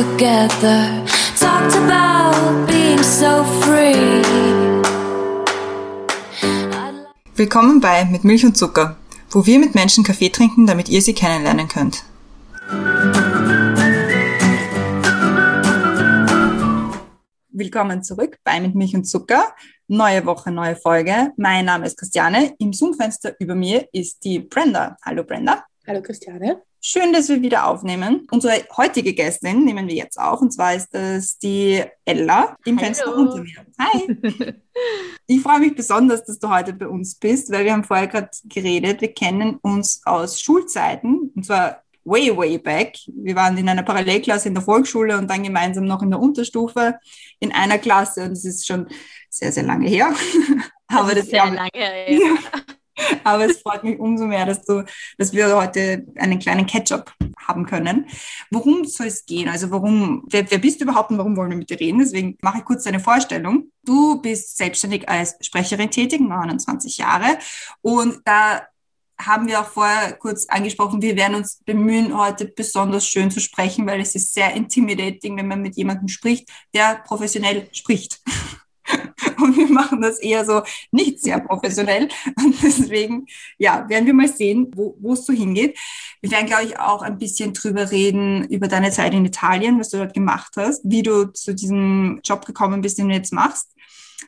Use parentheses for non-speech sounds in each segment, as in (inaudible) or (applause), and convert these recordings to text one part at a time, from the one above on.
together. Talked about being so free. Willkommen bei Mit Milch und Zucker, wo wir mit Menschen Kaffee trinken, damit ihr sie kennenlernen könnt. Willkommen zurück bei Mit Milch und Zucker. Neue Woche, neue Folge. Mein Name ist Christiane. Im Zoom-Fenster über mir ist die Brenda. Hallo Brenda. Hallo Christiane. Schön, dass wir wieder aufnehmen. Unsere heutige Gästin nehmen wir jetzt auf und zwar ist das die Ella im Hallo. Fenster unter mir. Hi. (laughs) ich freue mich besonders, dass du heute bei uns bist, weil wir haben vorher gerade geredet. Wir kennen uns aus Schulzeiten und zwar way, way back. Wir waren in einer Parallelklasse in der Volksschule und dann gemeinsam noch in der Unterstufe in einer Klasse und das ist schon sehr, sehr lange her. (laughs) Aber das, sehr lange. (laughs) Ja. (laughs) aber es freut mich umso mehr, dass, du, dass wir heute einen kleinen Catch-up haben können. Worum soll es gehen? Also warum, wer, wer bist du überhaupt und warum wollen wir mit dir reden? Deswegen mache ich kurz deine Vorstellung. Du bist selbstständig als Sprecherin tätig, 29 Jahre. Und da haben wir auch vorher kurz angesprochen, wir werden uns bemühen, heute besonders schön zu sprechen, weil es ist sehr intimidating, wenn man mit jemandem spricht, der professionell spricht. (laughs) (laughs) Und wir machen das eher so nicht sehr professionell. Und deswegen, ja, werden wir mal sehen, wo es so hingeht. Wir werden, glaube ich, auch ein bisschen drüber reden, über deine Zeit in Italien, was du dort gemacht hast, wie du zu diesem Job gekommen bist, den du jetzt machst.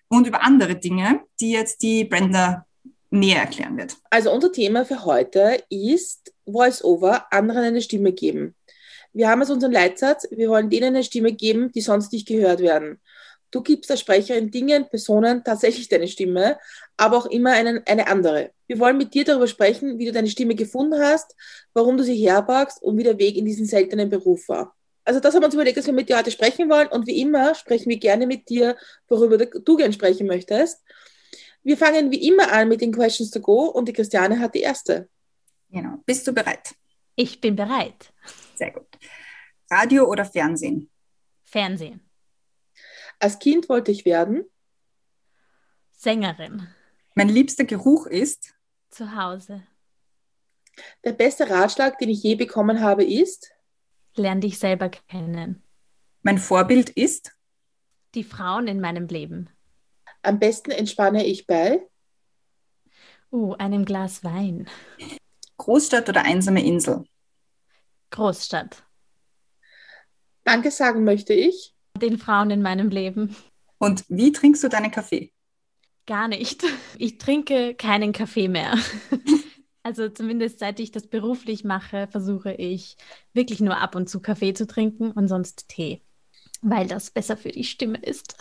Und über andere Dinge, die jetzt die Brenda näher erklären wird. Also unser Thema für heute ist Voice-Over, anderen eine Stimme geben. Wir haben als unseren Leitsatz, wir wollen denen eine Stimme geben, die sonst nicht gehört werden. Du gibst der Sprecherin Dingen, Personen tatsächlich deine Stimme, aber auch immer einen, eine andere. Wir wollen mit dir darüber sprechen, wie du deine Stimme gefunden hast, warum du sie herborgst und wie der Weg in diesen seltenen Beruf war. Also das haben wir uns überlegt, dass wir mit dir heute sprechen wollen und wie immer sprechen wir gerne mit dir, worüber du gerne sprechen möchtest. Wir fangen wie immer an mit den Questions to go und die Christiane hat die erste. Genau. Bist du bereit? Ich bin bereit. Sehr gut. Radio oder Fernsehen? Fernsehen. Als Kind wollte ich werden. Sängerin. Mein liebster Geruch ist Zu Hause. Der beste Ratschlag, den ich je bekommen habe, ist. Lern dich selber kennen. mein Vorbild ist Die Frauen in meinem Leben. Am besten entspanne ich bei. Uh, einem Glas Wein. Großstadt oder einsame Insel? Großstadt. Danke sagen möchte ich. Den Frauen in meinem Leben. Und wie trinkst du deinen Kaffee? Gar nicht. Ich trinke keinen Kaffee mehr. (laughs) Also zumindest seit ich das beruflich mache, versuche ich wirklich nur ab und zu Kaffee zu trinken und sonst Tee, weil das besser für die Stimme ist.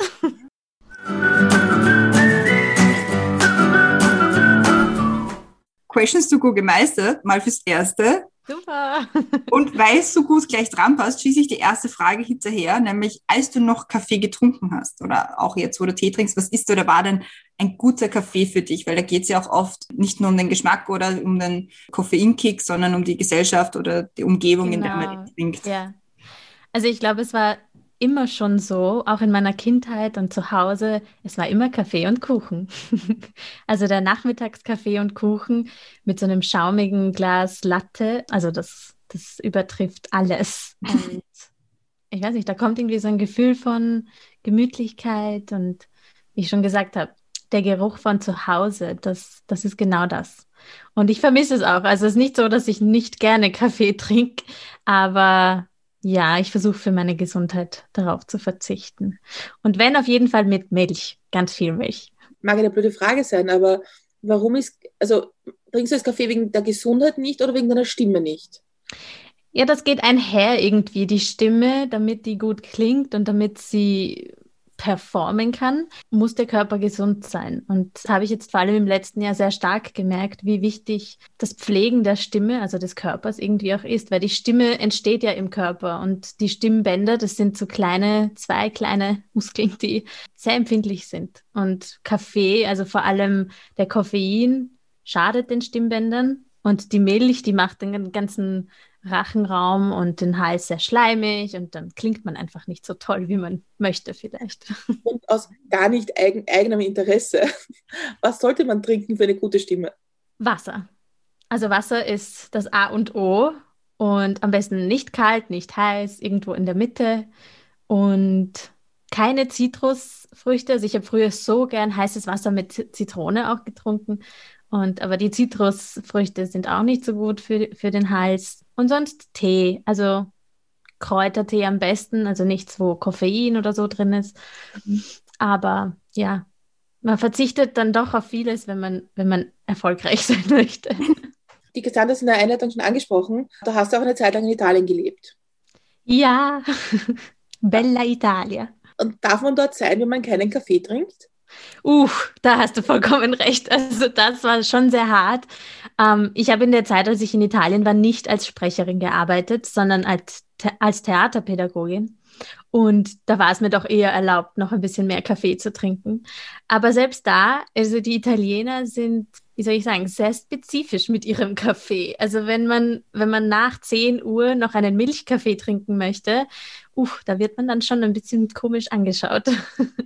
Questions to Go gemeistert, mal fürs Erste. Super. Und weil es so gut gleich dran passt, schieße ich die erste Frage hinterher, nämlich als du noch Kaffee getrunken hast oder auch jetzt, wo du Tee trinkst, was ist oder war denn ein guter Kaffee für dich? Weil da geht es ja auch oft nicht nur um den Geschmack oder um den Koffeinkick, sondern um die Gesellschaft oder die Umgebung, in der man Genau. trinkt. Ja. Also ich glaube, es war immer schon so, auch in meiner Kindheit und zu Hause, es war immer Kaffee und Kuchen. (laughs) Also der Nachmittagskaffee und Kuchen mit so einem schaumigen Glas Latte, also das, das übertrifft alles. (laughs) Und ich weiß nicht, da kommt irgendwie so ein Gefühl von Gemütlichkeit und wie ich schon gesagt habe, der Geruch von zu Hause, das, das ist genau das. Und ich vermisse es auch. Also es ist nicht so, dass ich nicht gerne Kaffee (laughs) trinke, aber ja, ich versuche für meine Gesundheit darauf zu verzichten. Und wenn auf jeden Fall mit Milch, ganz viel Milch. Mag eine blöde Frage sein, aber warum ist, also trinkst du das Kaffee wegen der Gesundheit nicht oder wegen deiner Stimme nicht? Ja, das geht einher irgendwie, die Stimme, damit die gut klingt und damit sie performen kann, muss der Körper gesund sein. Und das habe ich jetzt vor allem im letzten Jahr sehr stark gemerkt, wie wichtig das Pflegen der Stimme, also des Körpers irgendwie auch ist, weil die Stimme entsteht ja im Körper und die Stimmbänder, das sind so kleine, zwei kleine Muskeln, die sehr empfindlich sind. Und Kaffee, also vor allem der Koffein, schadet den Stimmbändern und die Milch, die macht den ganzen Rachenraum und den Hals sehr schleimig und dann klingt man einfach nicht so toll, wie man möchte vielleicht. (laughs) Und aus gar nicht eigen, eigenem Interesse. (laughs) Was sollte man trinken für eine gute Stimme? Wasser. Also Wasser ist das A und O und am besten nicht kalt, nicht heiß, irgendwo in der Mitte und keine Zitrusfrüchte. Also ich habe früher so gern heißes Wasser mit Zitrone auch getrunken. Und, aber die Zitrusfrüchte sind auch nicht so gut für, für den Hals. Und sonst Tee, also Kräutertee am besten, also nichts, wo Koffein oder so drin ist. Aber ja, man verzichtet dann doch auf vieles, wenn man, wenn man erfolgreich (laughs) sein möchte. Die Cassandra ist in der Einleitung schon angesprochen. Da hast du auch eine Zeit lang in Italien gelebt. Ja, (laughs) Bella Italia. Und darf man dort sein, wenn man keinen Kaffee trinkt? Uh, da hast du vollkommen recht. Also das war schon sehr hart. Ähm, ich habe in der Zeit, als ich in Italien war, nicht als Sprecherin gearbeitet, sondern als, als Theaterpädagogin. Und da war es mir doch eher erlaubt, noch ein bisschen mehr Kaffee zu trinken. Aber selbst da, also die Italiener sind, wie soll ich sagen, sehr spezifisch mit ihrem Kaffee. Also wenn man, wenn man nach 10 Uhr noch einen Milchkaffee trinken möchte, uh, da wird man dann schon ein bisschen komisch angeschaut.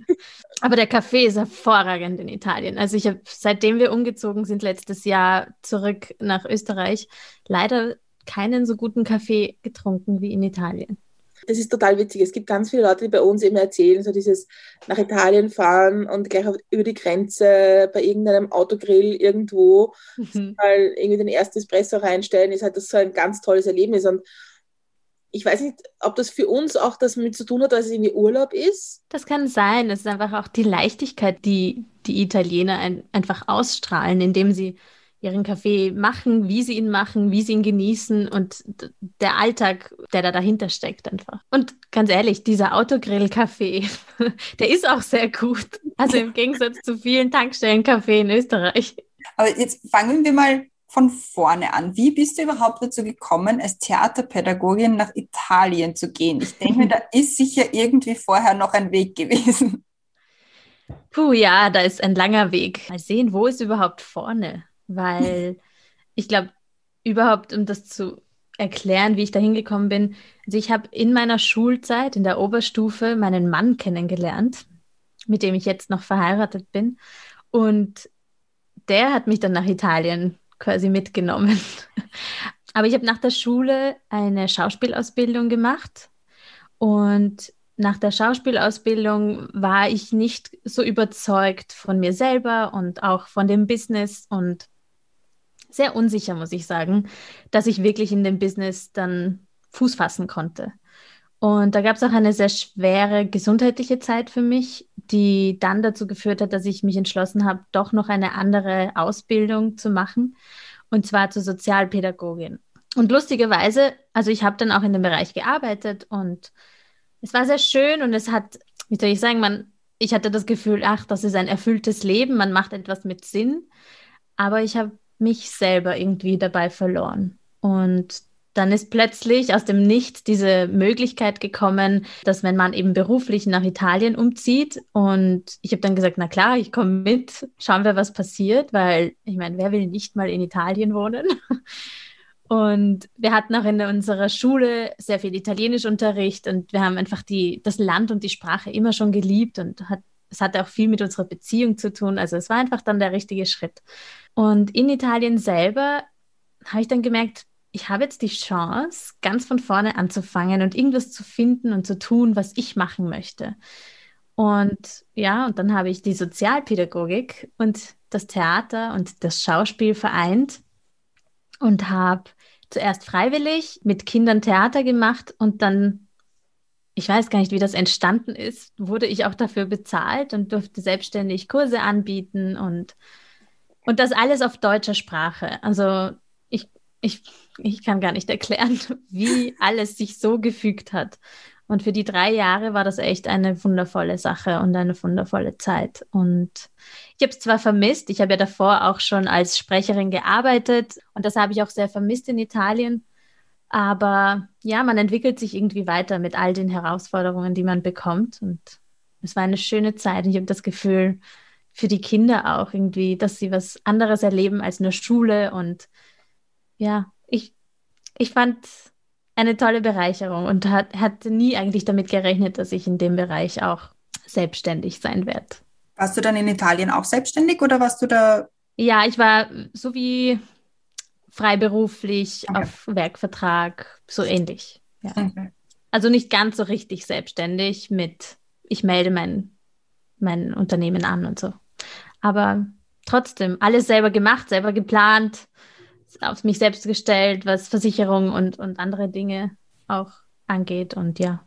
(laughs) Aber der Kaffee ist hervorragend in Italien. Also ich habe, seitdem wir umgezogen sind letztes Jahr zurück nach Österreich, leider keinen so guten Kaffee getrunken wie in Italien das ist total witzig. Es gibt ganz viele Leute, die bei uns eben erzählen, so dieses nach Italien fahren und gleich auf, über die Grenze bei irgendeinem Autogrill irgendwo mhm. mal irgendwie den ersten Espresso reinstellen, ist halt das so ein ganz tolles Erlebnis. Und ich weiß nicht, ob das für uns auch das mit zu tun hat, dass es irgendwie Urlaub ist. Das kann sein. Es ist einfach auch die Leichtigkeit, die die Italiener ein, einfach ausstrahlen, indem sie ihren Kaffee machen, wie sie ihn machen, wie sie ihn genießen und der Alltag, der da dahinter steckt einfach. Und ganz ehrlich, dieser Autogrill-Kaffee, (laughs) der ist auch sehr gut. Also im Gegensatz zu vielen Tankstellen-Kaffee in Österreich. Aber jetzt fangen wir mal von vorne an. Wie bist du überhaupt dazu gekommen, als Theaterpädagogin nach Italien zu gehen? Ich denke mir, da (laughs) ist sicher irgendwie vorher noch ein Weg gewesen. Puh, ja, da ist ein langer Weg. Mal sehen, wo ist überhaupt vorne? Weil ich glaube, überhaupt, um das zu erklären, wie ich da hingekommen bin, also ich habe in meiner Schulzeit, in der Oberstufe, meinen Mann kennengelernt, mit dem ich jetzt noch verheiratet bin. Und der hat mich dann nach Italien quasi mitgenommen. (laughs) Aber ich habe nach der Schule eine Schauspielausbildung gemacht und nach der Schauspielausbildung war ich nicht so überzeugt von mir selber und auch von dem Business und sehr unsicher, muss ich sagen, dass ich wirklich in dem Business dann Fuß fassen konnte. Und da gab es auch eine sehr schwere gesundheitliche Zeit für mich, die dann dazu geführt hat, dass ich mich entschlossen habe, doch noch eine andere Ausbildung zu machen, und zwar zur Sozialpädagogin. Und lustigerweise, also ich habe dann auch in dem Bereich gearbeitet und es war sehr schön und es hat, wie soll ich sagen, man, ich hatte das Gefühl, ach, das ist ein erfülltes Leben, man macht etwas mit Sinn, aber ich habe mich selber irgendwie dabei verloren. Und dann ist plötzlich aus dem Nichts diese Möglichkeit gekommen, dass wenn man eben beruflich nach Italien umzieht und ich habe dann gesagt, na klar, ich komme mit, schauen wir, was passiert, weil ich meine, wer will nicht mal in Italien wohnen? (laughs) Und wir hatten auch in unserer Schule sehr viel Italienischunterricht und wir haben einfach die, das Land und die Sprache immer schon geliebt und hat, es hatte auch viel mit unserer Beziehung zu tun. Also es war einfach dann der richtige Schritt. Und in Italien selber habe ich dann gemerkt, ich habe jetzt die Chance, ganz von vorne anzufangen und irgendwas zu finden und zu tun, was ich machen möchte. Und ja, und dann habe ich die Sozialpädagogik und das Theater und das Schauspiel vereint und habe zuerst freiwillig mit Kindern Theater gemacht und dann, ich weiß gar nicht, wie das entstanden ist, wurde ich auch dafür bezahlt und durfte selbstständig Kurse anbieten und und das alles auf deutscher Sprache. Also ich, ich, ich kann gar nicht erklären, (laughs) wie alles sich so gefügt hat. Und für die drei Jahre war das echt eine wundervolle Sache und eine wundervolle Zeit. Und ich habe es zwar vermisst, ich habe ja davor auch schon als Sprecherin gearbeitet und das habe ich auch sehr vermisst in Italien. Aber ja, man entwickelt sich irgendwie weiter mit all den Herausforderungen, die man bekommt. Und es war eine schöne Zeit. Und ich habe das Gefühl, für die Kinder auch irgendwie, dass sie was anderes erleben als nur Schule. Und ja, ich, ich fand eine tolle Bereicherung und hat, hatte nie eigentlich damit gerechnet, dass ich in dem Bereich auch selbstständig sein werde. Warst du dann in Italien auch selbstständig oder warst du da? Ja, ich war so wie freiberuflich, Okay. auf Werkvertrag, so ähnlich. Ja. Okay. Also nicht ganz so richtig selbstständig mit, ich melde mein, mein Unternehmen an und so. Aber trotzdem, alles selber gemacht, selber geplant, auf mich selbst gestellt, was Versicherung und, und andere Dinge auch angeht. Und ja,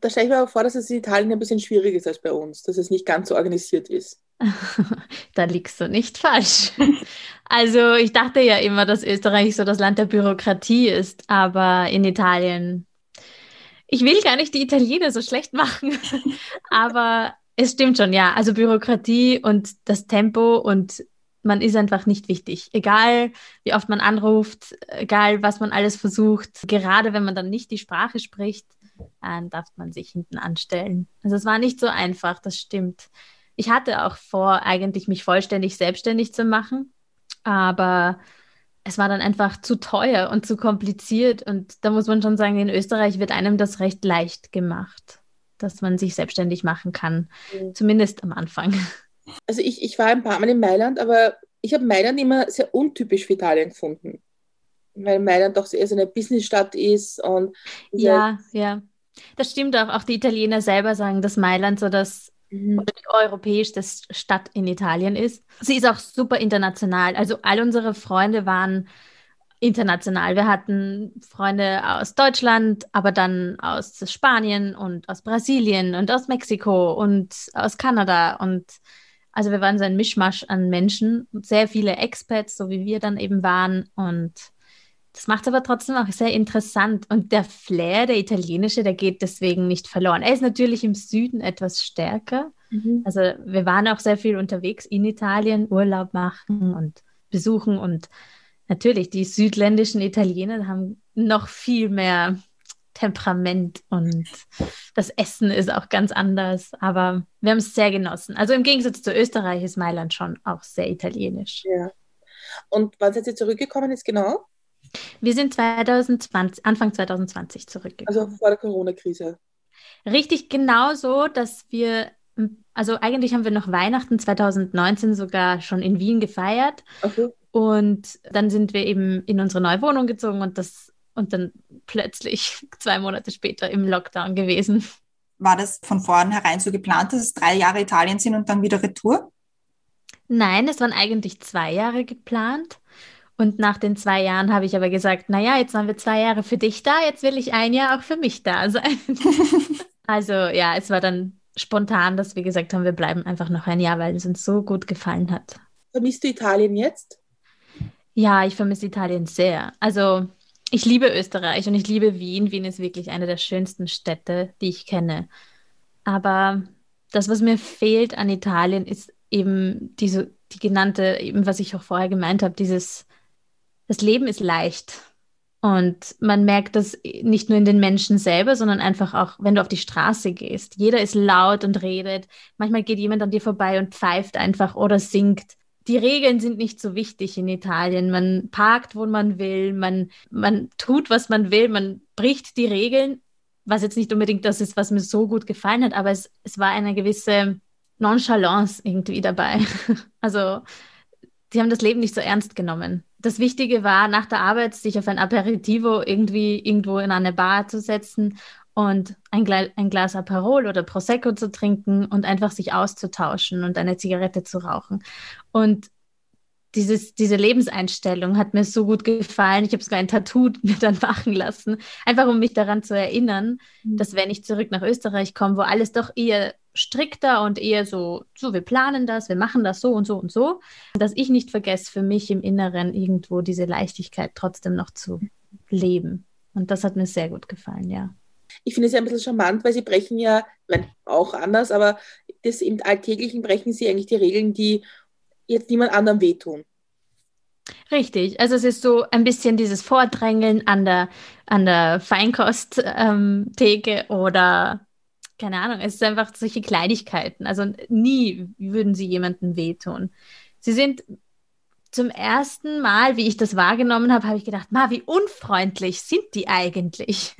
Da stelle ich mir aber vor, dass es in Italien ein bisschen schwieriger ist als bei uns, dass es nicht ganz so organisiert ist. (laughs) da liegst du nicht falsch. (laughs) Also ich dachte ja immer, dass Österreich so das Land der Bürokratie ist, aber in Italien, ich will gar nicht die Italiener so schlecht machen, (laughs) aber es stimmt schon, ja. Also Bürokratie und das Tempo und man ist einfach nicht wichtig. Egal, wie oft man anruft, egal, was man alles versucht, gerade wenn man dann nicht die Sprache spricht, dann darf man sich hinten anstellen. Also es war nicht so einfach, das stimmt. Ich hatte auch vor, eigentlich mich vollständig selbstständig zu machen, aber es war dann einfach zu teuer und zu kompliziert. Und da muss man schon sagen, in Österreich wird einem das recht leicht gemacht, dass man sich selbstständig machen kann, Mhm. zumindest am Anfang. Also ich, ich war ein paar Mal in Mailand, aber ich habe Mailand immer sehr untypisch für Italien gefunden. Weil Mailand doch eher so eine Businessstadt ist und Ja, ja. Das stimmt auch. Auch die Italiener selber sagen, dass Mailand so das Mhm. oder die europäischste Stadt in Italien ist. Sie ist auch super international. Also all unsere Freunde waren international. Wir hatten Freunde aus Deutschland, aber dann aus Spanien und aus Brasilien und aus Mexiko und aus Kanada. Und also wir waren so ein Mischmasch an Menschen, sehr viele Expats, so wie wir dann eben waren. Und das macht es aber trotzdem auch sehr interessant. Und der Flair, der italienische, der geht deswegen nicht verloren. Er ist natürlich im Süden etwas stärker. Mhm. Also wir waren auch sehr viel unterwegs in Italien, Urlaub machen und besuchen. Und natürlich, die südländischen Italiener haben noch viel mehr Temperament und das Essen ist auch ganz anders. Aber wir haben es sehr genossen. Also im Gegensatz zu Österreich ist Mailand schon auch sehr italienisch. Ja. Und wann seid ihr zurückgekommen jetzt genau? Wir sind 2020, Anfang 2020 zurückgekommen. Also vor der Corona-Krise. Richtig genau so, dass wir, also eigentlich haben wir noch Weihnachten 2019 sogar schon in Wien gefeiert Okay. und dann sind wir eben in unsere neue Wohnung gezogen und das und dann plötzlich (laughs) zwei Monate später im Lockdown gewesen. War das von vornherein so geplant, dass es drei Jahre Italien sind und dann wieder Retour? Nein, es waren eigentlich zwei Jahre geplant. Und nach den zwei Jahren habe ich aber gesagt, naja, jetzt waren wir zwei Jahre für dich da, jetzt will ich ein Jahr auch für mich da sein. (laughs) also ja, es war dann spontan, dass wir gesagt haben, wir bleiben einfach noch ein Jahr, weil es uns so gut gefallen hat. Vermisst du Italien jetzt? Ja, ich vermisse Italien sehr. Also ich liebe Österreich und ich liebe Wien. Wien ist wirklich eine der schönsten Städte, die ich kenne. Aber das, was mir fehlt an Italien, ist eben diese, die genannte, eben was ich auch vorher gemeint habe, dieses, das Leben ist leicht. Und man merkt das nicht nur in den Menschen selber, sondern einfach auch, wenn du auf die Straße gehst. Jeder ist laut und redet. Manchmal geht jemand an dir vorbei und pfeift einfach oder singt die Regeln sind nicht so wichtig in Italien. Man parkt, wo man will, man, man tut, was man will, man bricht die Regeln, was jetzt nicht unbedingt das ist, was mir so gut gefallen hat, aber es, es war eine gewisse Nonchalance irgendwie dabei. (laughs) Also, die haben das Leben nicht so ernst genommen. Das Wichtige war, nach der Arbeit sich auf ein Aperitivo irgendwie irgendwo in eine Bar zu setzen und ein, Gla ein Glas Aperol oder Prosecco zu trinken und einfach sich auszutauschen und eine Zigarette zu rauchen. Und dieses, diese Lebenseinstellung hat mir so gut gefallen. Ich habe sogar ein Tattoo (laughs) mir dann machen lassen, einfach um mich daran zu erinnern, Mhm. dass wenn ich zurück nach Österreich komme, wo alles doch eher strikter und eher so, so, wir planen das, wir machen das so und so und so, dass ich nicht vergesse, für mich im Inneren irgendwo diese Leichtigkeit trotzdem noch zu leben. Und das hat mir sehr gut gefallen, ja. Ich finde es ja ein bisschen charmant, weil sie brechen ja, ich meine, auch anders, aber das im Alltäglichen brechen sie eigentlich die Regeln, die jetzt niemand anderem wehtun. Richtig, also es ist so ein bisschen dieses Vordrängeln an der, an der Feinkosttheke oder keine Ahnung, es ist einfach solche Kleinigkeiten. Also nie würden sie jemandem wehtun. Sie sind zum ersten Mal, wie ich das wahrgenommen habe, habe ich gedacht, ma, wie unfreundlich sind die eigentlich?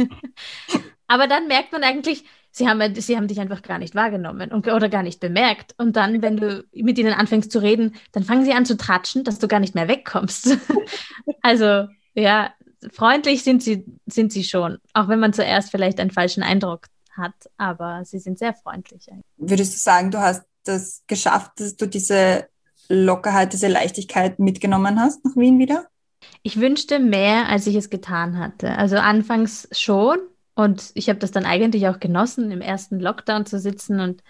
(laughs) Aber dann merkt man eigentlich, Sie haben, sie haben dich einfach gar nicht wahrgenommen und, oder gar nicht bemerkt. Und dann, wenn du mit ihnen anfängst zu reden, dann fangen sie an zu tratschen, dass du gar nicht mehr wegkommst. (laughs) also, ja, freundlich sind sie, sind sie schon, auch wenn man zuerst vielleicht einen falschen Eindruck hat, aber sie sind sehr freundlich. Eigentlich. Würdest du sagen, du hast das geschafft, dass du diese Lockerheit, diese Leichtigkeit mitgenommen hast nach Wien wieder? Ich wünschte mehr, als ich es getan hatte. Also anfangs schon, und ich habe das dann eigentlich auch genossen, im ersten Lockdown zu sitzen und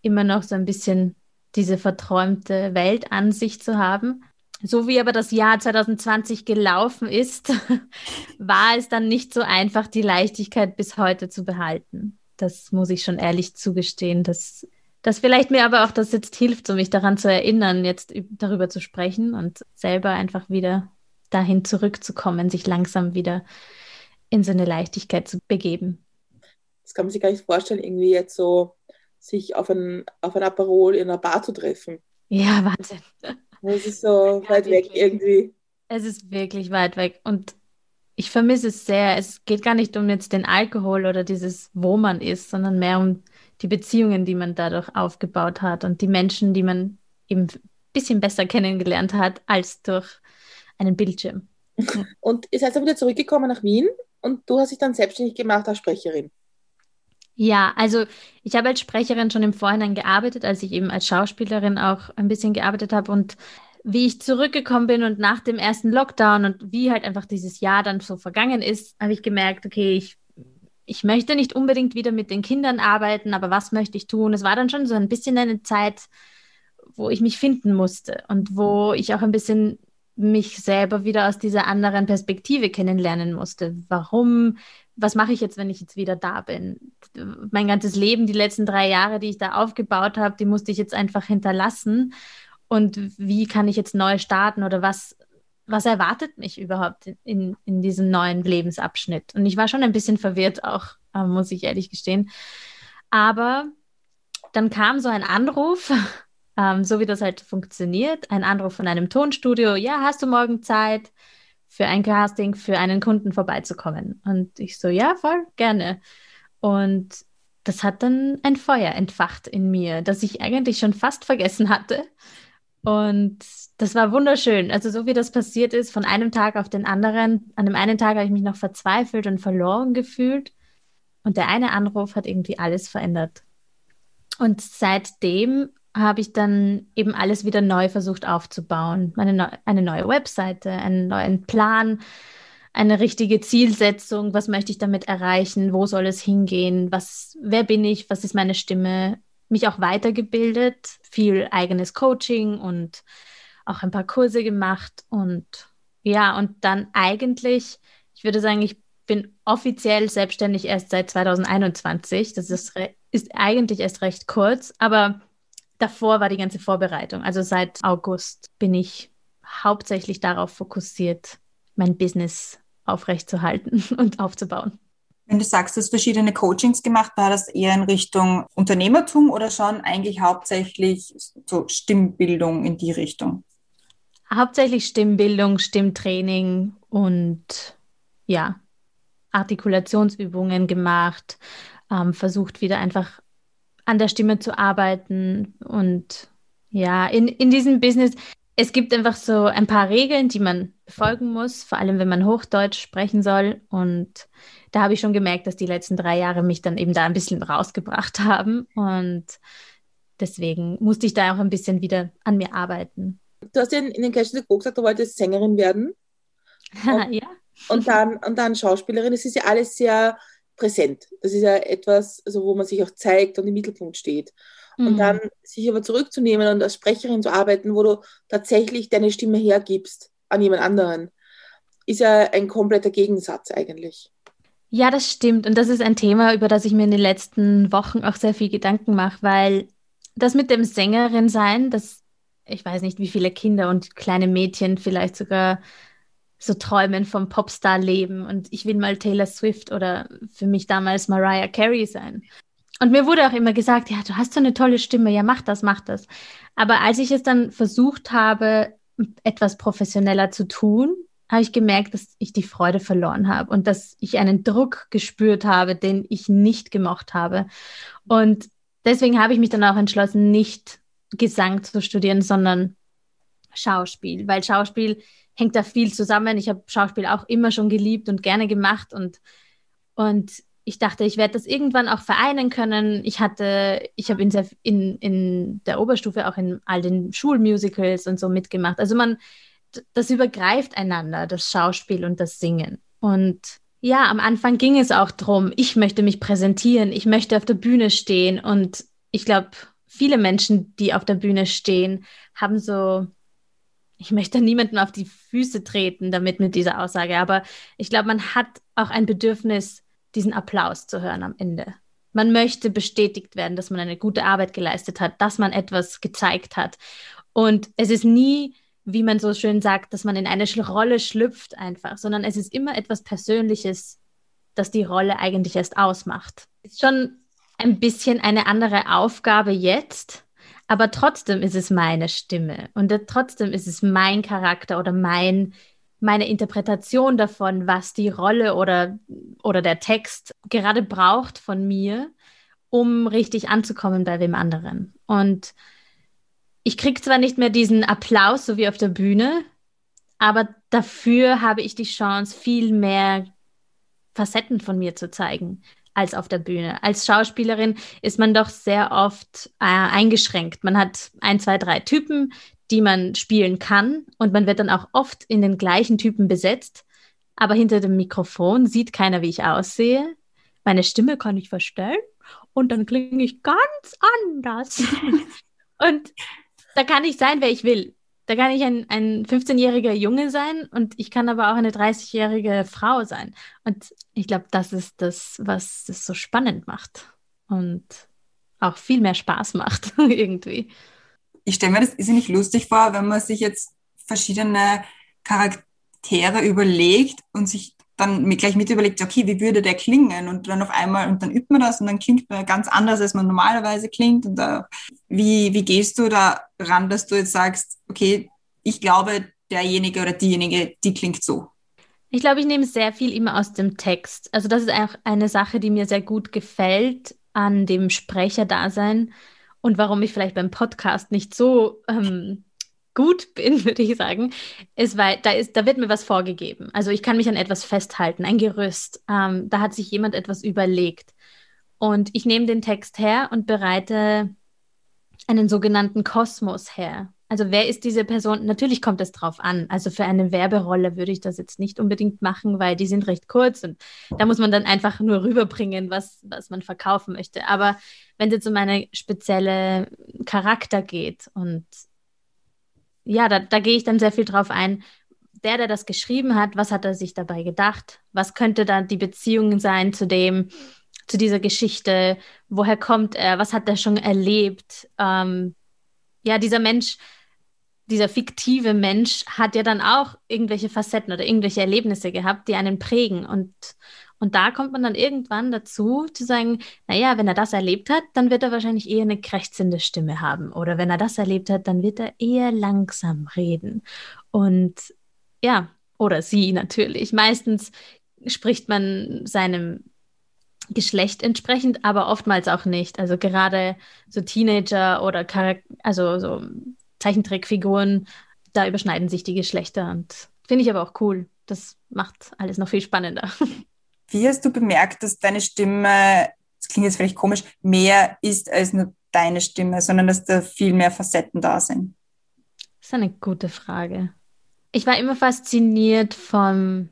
immer noch so ein bisschen diese verträumte Weltansicht zu haben. So wie aber das Jahr 2020 gelaufen ist, (laughs) war es dann nicht so einfach, die Leichtigkeit bis heute zu behalten. Das muss ich schon ehrlich zugestehen. Das, das vielleicht mir aber auch das jetzt hilft, um mich daran zu erinnern, jetzt darüber zu sprechen und selber einfach wieder dahin zurückzukommen, sich langsam wieder in so eine Leichtigkeit zu begeben. Das kann man sich gar nicht vorstellen, irgendwie jetzt so sich auf ein, auf ein Aperol in einer Bar zu treffen. Ja, Wahnsinn. Das ist so ja, weit wirklich. weg irgendwie. Es ist wirklich weit weg und ich vermisse es sehr. Es geht gar nicht um jetzt den Alkohol oder dieses, wo man ist, sondern mehr um die Beziehungen, die man dadurch aufgebaut hat und die Menschen, die man eben ein bisschen besser kennengelernt hat als durch einen Bildschirm. (laughs) Und ihr seid dann wieder zurückgekommen nach Wien und du hast dich dann selbstständig gemacht als Sprecherin. Ja, also ich habe als Sprecherin schon im Vorhinein gearbeitet, als ich eben als Schauspielerin auch ein bisschen gearbeitet habe und wie ich zurückgekommen bin und nach dem ersten Lockdown und wie halt einfach dieses Jahr dann so vergangen ist, habe ich gemerkt, okay, ich, ich möchte nicht unbedingt wieder mit den Kindern arbeiten, aber was möchte ich tun? Es war dann schon so ein bisschen eine Zeit, wo ich mich finden musste und wo ich auch ein bisschen mich selber wieder aus dieser anderen Perspektive kennenlernen musste. Warum, was mache ich jetzt, wenn ich jetzt wieder da bin? Mein ganzes Leben, die letzten drei Jahre, die ich da aufgebaut habe, die musste ich jetzt einfach hinterlassen. Und wie kann ich jetzt neu starten oder was, was erwartet mich überhaupt in, in diesem neuen Lebensabschnitt? Und ich war schon ein bisschen verwirrt auch, äh, muss ich ehrlich gestehen. Aber dann kam so ein Anruf (laughs) ähm, so wie das halt funktioniert. Ein Anruf von einem Tonstudio, ja, hast du morgen Zeit für ein Casting für einen Kunden vorbeizukommen? Und ich so, ja, voll gerne. Und das hat dann ein Feuer entfacht in mir, das ich eigentlich schon fast vergessen hatte. Und das war wunderschön. Also so wie das passiert ist, von einem Tag auf den anderen. An dem einen Tag habe ich mich noch verzweifelt und verloren gefühlt. Und der eine Anruf hat irgendwie alles verändert. Und seitdem habe ich dann eben alles wieder neu versucht aufzubauen. Eine, neu, eine neue Webseite, einen neuen Plan, eine richtige Zielsetzung. Was möchte ich damit erreichen? Wo soll es hingehen? Was, wer bin ich? Was ist meine Stimme? Mich auch weitergebildet, viel eigenes Coaching und auch ein paar Kurse gemacht und ja, und dann eigentlich, ich würde sagen, ich bin offiziell selbstständig erst seit 2021. Das ist, ist eigentlich erst recht kurz, aber davor war die ganze Vorbereitung. Also seit August bin ich hauptsächlich darauf fokussiert, mein Business aufrechtzuerhalten (laughs) und aufzubauen. Wenn du sagst, du hast verschiedene Coachings gemacht, war das eher in Richtung Unternehmertum oder schon eigentlich hauptsächlich so Stimmbildung in die Richtung? Hauptsächlich Stimmbildung, Stimmtraining und ja, Artikulationsübungen gemacht, ähm, versucht wieder einfach an der Stimme zu arbeiten. Und ja, in, in diesem Business, es gibt einfach so ein paar Regeln, die man befolgen muss, vor allem wenn man Hochdeutsch sprechen soll. Und da habe ich schon gemerkt, dass die letzten drei Jahre mich dann eben da ein bisschen rausgebracht (laughs) haben. Und deswegen musste ich da auch ein bisschen wieder an mir arbeiten. Du hast ja in, in den Cash Go gesagt, du wolltest Sängerin werden. (laughs) Und, ja. Und dann, und dann Schauspielerin. Es ist ja alles sehr präsent. Das ist ja etwas, also wo man sich auch zeigt und im Mittelpunkt steht. Mhm. Und dann sich aber zurückzunehmen und als Sprecherin zu arbeiten, wo du tatsächlich deine Stimme hergibst an jemand anderen, ist ja ein kompletter Gegensatz eigentlich. Ja, das stimmt. Und das ist ein Thema, über das ich mir in den letzten Wochen auch sehr viel Gedanken mache, weil das mit dem Sängerin sein, das, ich weiß nicht, wie viele Kinder und kleine Mädchen vielleicht sogar so träumen vom Popstar-Leben und ich will mal Taylor Swift oder für mich damals Mariah Carey sein. Und mir wurde auch immer gesagt, ja, du hast so eine tolle Stimme, ja, mach das, mach das. Aber als ich es dann versucht habe, etwas professioneller zu tun, habe ich gemerkt, dass ich die Freude verloren habe und dass ich einen Druck gespürt habe, den ich nicht gemocht habe. Und deswegen habe ich mich dann auch entschlossen, nicht Gesang zu studieren, sondern Schauspiel, weil Schauspiel hängt da viel zusammen. Ich habe Schauspiel auch immer schon geliebt und gerne gemacht und, und ich dachte, ich werde das irgendwann auch vereinen können. Ich hatte, ich habe in, in, in der Oberstufe auch in all den Schulmusicals und so mitgemacht. Also man, das übergreift einander, das Schauspiel und das Singen. Und ja, am Anfang ging es auch darum, ich möchte mich präsentieren, ich möchte auf der Bühne stehen. Und ich glaube, viele Menschen, die auf der Bühne stehen, haben so, ich möchte niemanden auf die Füße treten damit mit dieser Aussage, aber ich glaube, man hat auch ein Bedürfnis, diesen Applaus zu hören am Ende. Man möchte bestätigt werden, dass man eine gute Arbeit geleistet hat, dass man etwas gezeigt hat. Und es ist nie, wie man so schön sagt, dass man in eine Rolle schlüpft einfach, sondern es ist immer etwas Persönliches, das die Rolle eigentlich erst ausmacht. Ist schon ein bisschen eine andere Aufgabe jetzt, aber trotzdem ist es meine Stimme und trotzdem ist es mein Charakter oder mein meine Interpretation davon, was die Rolle oder, oder der Text gerade braucht von mir, um richtig anzukommen bei dem anderen. Und ich kriege zwar nicht mehr diesen Applaus, so wie auf der Bühne, aber dafür habe ich die Chance, viel mehr Facetten von mir zu zeigen als auf der Bühne. Als Schauspielerin ist man doch sehr oft äh, eingeschränkt. Man hat ein, zwei, drei Typen, die man spielen kann. Und man wird dann auch oft in den gleichen Typen besetzt. Aber hinter dem Mikrofon sieht keiner, wie ich aussehe. Meine Stimme kann ich verstellen und dann klinge ich ganz anders. (laughs) und da kann ich sein, wer ich will. Da kann ich ein, ein 15-jähriger Junge sein und ich kann aber auch eine 30-jährige Frau sein. Und ich glaube, das ist das, was es so spannend macht und auch viel mehr Spaß macht (laughs) irgendwie ich stelle mir das ist nicht lustig vor, wenn man sich jetzt verschiedene Charaktere überlegt und sich dann gleich mit überlegt, okay, wie würde der klingen? Und dann auf einmal, und dann übt man das und dann klingt man ganz anders, als man normalerweise klingt. Und da, wie, wie gehst du da ran, dass du jetzt sagst, okay, ich glaube, derjenige oder diejenige, die klingt so? Ich glaube, ich nehme sehr viel immer aus dem Text. Also das ist auch eine Sache, die mir sehr gut gefällt an dem Sprecherdasein, und warum ich vielleicht beim Podcast nicht so ähm, gut bin, (laughs) würde ich sagen, ist, weil da, ist, da wird mir was vorgegeben. Also ich kann mich an etwas festhalten, ein Gerüst. Ähm, da hat sich jemand etwas überlegt. Und ich nehme den Text her und bereite einen sogenannten Kosmos her. Also wer ist diese Person? Natürlich kommt es drauf an. Also für eine Werberolle würde ich das jetzt nicht unbedingt machen, weil die sind recht kurz und da muss man dann einfach nur rüberbringen, was, was man verkaufen möchte. Aber wenn es jetzt um eine spezielle Charakter geht und ja, da, da gehe ich dann sehr viel drauf ein. Der, der das geschrieben hat, was hat er sich dabei gedacht? Was könnte da die Beziehung sein zu dem, zu dieser Geschichte? Woher kommt er? Was hat er schon erlebt? Ähm, ja, dieser Mensch dieser fiktive Mensch hat ja dann auch irgendwelche Facetten oder irgendwelche Erlebnisse gehabt, die einen prägen. Und, und da kommt man dann irgendwann dazu, zu sagen, naja, wenn er das erlebt hat, dann wird er wahrscheinlich eher eine krächzende Stimme haben. Oder wenn er das erlebt hat, dann wird er eher langsam reden. Und ja, oder sie natürlich. Meistens spricht man seinem Geschlecht entsprechend, aber oftmals auch nicht. Also gerade so Teenager oder Charak also so Zeichentrickfiguren, da überschneiden sich die Geschlechter und finde ich aber auch cool. Das macht alles noch viel spannender. (laughs) Wie hast du bemerkt, dass deine Stimme, das klingt jetzt vielleicht komisch, mehr ist als nur deine Stimme, sondern dass da viel mehr Facetten da sind? Das ist eine gute Frage. Ich war immer fasziniert vom,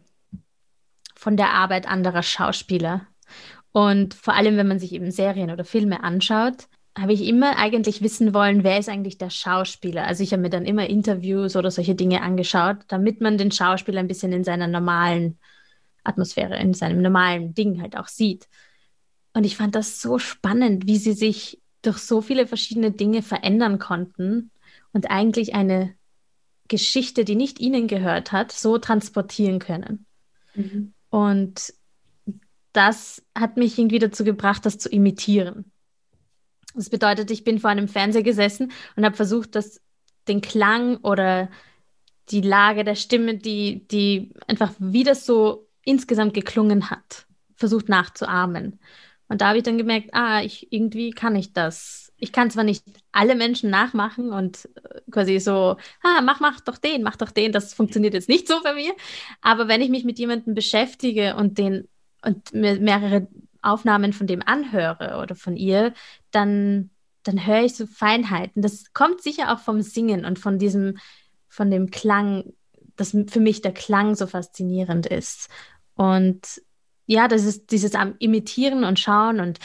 von der Arbeit anderer Schauspieler. Und vor allem, wenn man sich eben Serien oder Filme anschaut, habe ich immer eigentlich wissen wollen, wer ist eigentlich der Schauspieler. Also ich habe mir dann immer Interviews oder solche Dinge angeschaut, damit man den Schauspieler ein bisschen in seiner normalen Atmosphäre, in seinem normalen Ding halt auch sieht. Und ich fand das so spannend, wie sie sich durch so viele verschiedene Dinge verändern konnten und eigentlich eine Geschichte, die nicht ihnen gehört hat, so transportieren können. Mhm. Und das hat mich irgendwie dazu gebracht, das zu imitieren. Das bedeutet, ich bin vor einem Fernseher gesessen und habe versucht, das, den Klang oder die Lage der Stimme, die, die einfach, wie das so insgesamt geklungen hat, versucht nachzuahmen. Und da habe ich dann gemerkt, ah, ich, irgendwie kann ich das. Ich kann zwar nicht alle Menschen nachmachen und äh, quasi so, ah, mach, mach doch den, mach doch den, das funktioniert jetzt nicht so bei mir. Aber wenn ich mich mit jemandem beschäftige und den und mehrere Aufnahmen von dem anhöre oder von ihr, dann, dann höre ich so Feinheiten. Das kommt sicher auch vom Singen und von diesem, von dem Klang, dass für mich der Klang so faszinierend ist. Und ja, das ist dieses am Imitieren und Schauen und,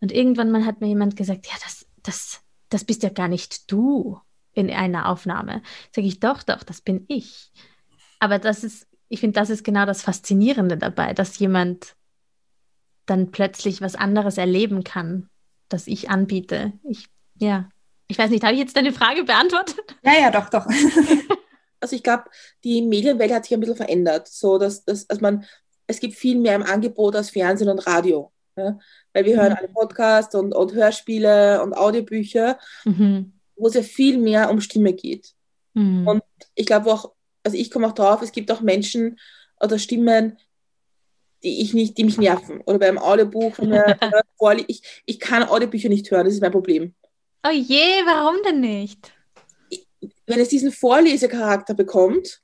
und irgendwann mal hat mir jemand gesagt, ja, das, das, das bist ja gar nicht du in einer Aufnahme. Sage ich, doch, doch, das bin ich. Aber das ist, ich finde, das ist genau das Faszinierende dabei, dass jemand dann plötzlich was anderes erleben kann, das ich anbiete. Ich, ja, ich weiß nicht, habe ich jetzt deine Frage beantwortet? (laughs) Ja, ja, doch, doch. (laughs) also ich glaube, die Medienwelt hat sich ein bisschen verändert, so dass, dass also man, es gibt viel mehr im Angebot als Fernsehen und Radio. Ja? Weil wir hören mhm. alle Podcasts und, und Hörspiele und Audiobücher, mhm. wo es ja viel mehr um Stimme geht. Mhm. Und ich glaube auch, also ich komme auch drauf, es gibt auch Menschen oder Stimmen, die ich nicht, die mich nerven. Oder beim Audiobuch, (laughs) ich, ich kann Audiobücher nicht hören, das ist mein Problem. Oh je, warum denn nicht? Wenn es diesen Vorlesecharakter bekommt,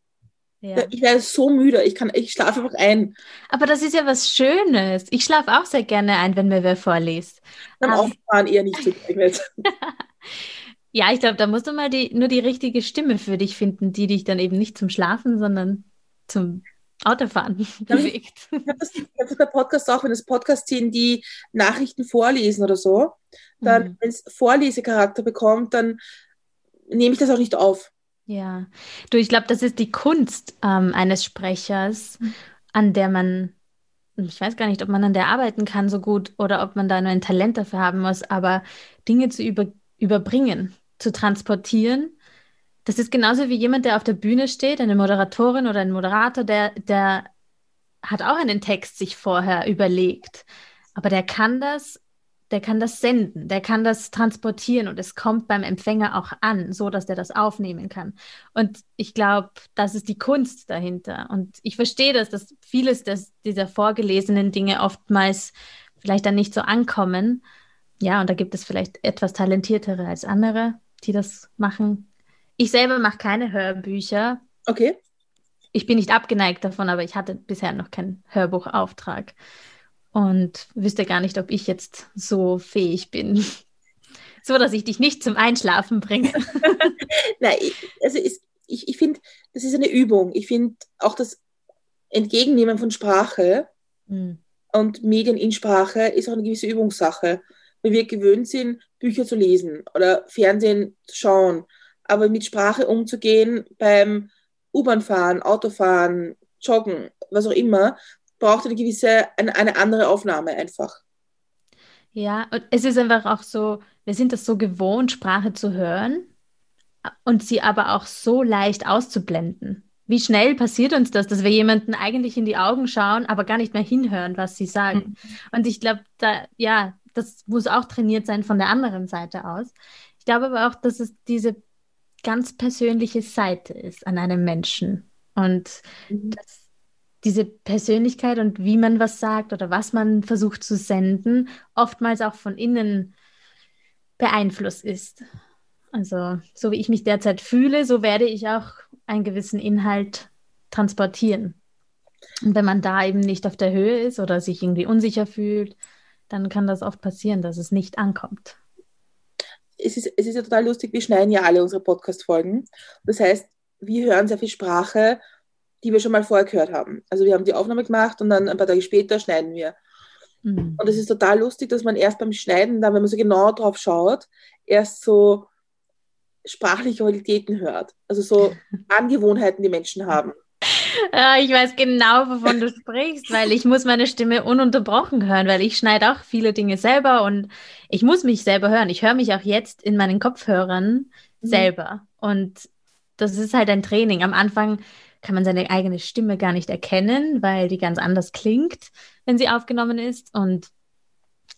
ja. ich werde so müde, ich, kann, ich schlafe einfach ein. Aber das ist ja was Schönes. Ich schlafe auch sehr gerne ein, wenn mir wer vorliest. Beim um, Auffahren eher nicht so geeignet. (laughs) (laughs) ja, ich glaube, da musst du mal die, nur die richtige Stimme für dich finden, die dich dann eben nicht zum Schlafen, sondern zum Autofahren (laughs) bewegt. Ich habe das, hab das bei Podcasts auch, wenn es Podcasts sind, die Nachrichten vorlesen oder so, dann, mhm. wenn es Vorlesecharakter bekommt, dann nehme ich das auch nicht auf. Ja, du, ich glaube, das ist die Kunst ähm, eines Sprechers, mhm. an der man, ich weiß gar nicht, ob man an der arbeiten kann so gut oder ob man da nur ein Talent dafür haben muss, aber Dinge zu über, überbringen, zu transportieren das ist genauso wie jemand, der auf der Bühne steht, eine Moderatorin oder ein Moderator, der, der hat auch einen Text sich vorher überlegt. Aber der kann das, der kann das senden, der kann das transportieren und es kommt beim Empfänger auch an, so dass der das aufnehmen kann. Und ich glaube, das ist die Kunst dahinter. Und ich verstehe das, dass vieles des, dieser vorgelesenen Dinge oftmals vielleicht dann nicht so ankommen. Ja, und da gibt es vielleicht etwas talentiertere als andere, die das machen ich selber mache keine Hörbücher. Okay. Ich bin nicht abgeneigt davon, aber ich hatte bisher noch keinen Hörbuchauftrag und wüsste gar nicht, ob ich jetzt so fähig bin, (laughs) so dass ich dich nicht zum Einschlafen bringe. (laughs) Nein, also ist, ich, ich finde, das ist eine Übung. Ich finde auch das Entgegennehmen von Sprache mhm. und Medien in Sprache ist auch eine gewisse Übungssache. Weil wir gewöhnt sind, Bücher zu lesen oder Fernsehen zu schauen aber mit Sprache umzugehen beim U-Bahn-Fahren, Autofahren, Joggen, was auch immer, braucht eine gewisse, eine, eine andere Aufnahme einfach. Ja, und es ist einfach auch so, wir sind das so gewohnt, Sprache zu hören und sie aber auch so leicht auszublenden. Wie schnell passiert uns das, dass wir jemanden eigentlich in die Augen schauen, aber gar nicht mehr hinhören, was sie sagen? Mhm. Und ich glaube, da, ja, das muss auch trainiert sein von der anderen Seite aus. Ich glaube aber auch, dass es diese ganz persönliche Seite ist an einem Menschen. Und mhm. dass diese Persönlichkeit und wie man was sagt oder was man versucht zu senden, oftmals auch von innen beeinflusst ist. Also so wie ich mich derzeit fühle, so werde ich auch einen gewissen Inhalt transportieren. Und wenn man da eben nicht auf der Höhe ist oder sich irgendwie unsicher fühlt, dann kann das oft passieren, dass es nicht ankommt es ist, es ist ja total lustig, wir schneiden ja alle unsere Podcast-Folgen. Das heißt, wir hören sehr viel Sprache, die wir schon mal vorher gehört haben. Also wir haben die Aufnahme gemacht und dann ein paar Tage später schneiden wir. Mhm. Und es ist total lustig, dass man erst beim Schneiden, dann, wenn man so genau drauf schaut, erst so sprachliche Qualitäten hört. Also so (laughs) Angewohnheiten, die Menschen haben. Ja, ich weiß genau, wovon du sprichst, weil ich muss meine Stimme ununterbrochen hören, weil ich schneide auch viele Dinge selber und ich muss mich selber hören. Ich höre mich auch jetzt in meinen Kopfhörern mhm. selber. Und das ist halt ein Training. Am Anfang kann man seine eigene Stimme gar nicht erkennen, weil die ganz anders klingt, wenn sie aufgenommen ist. Und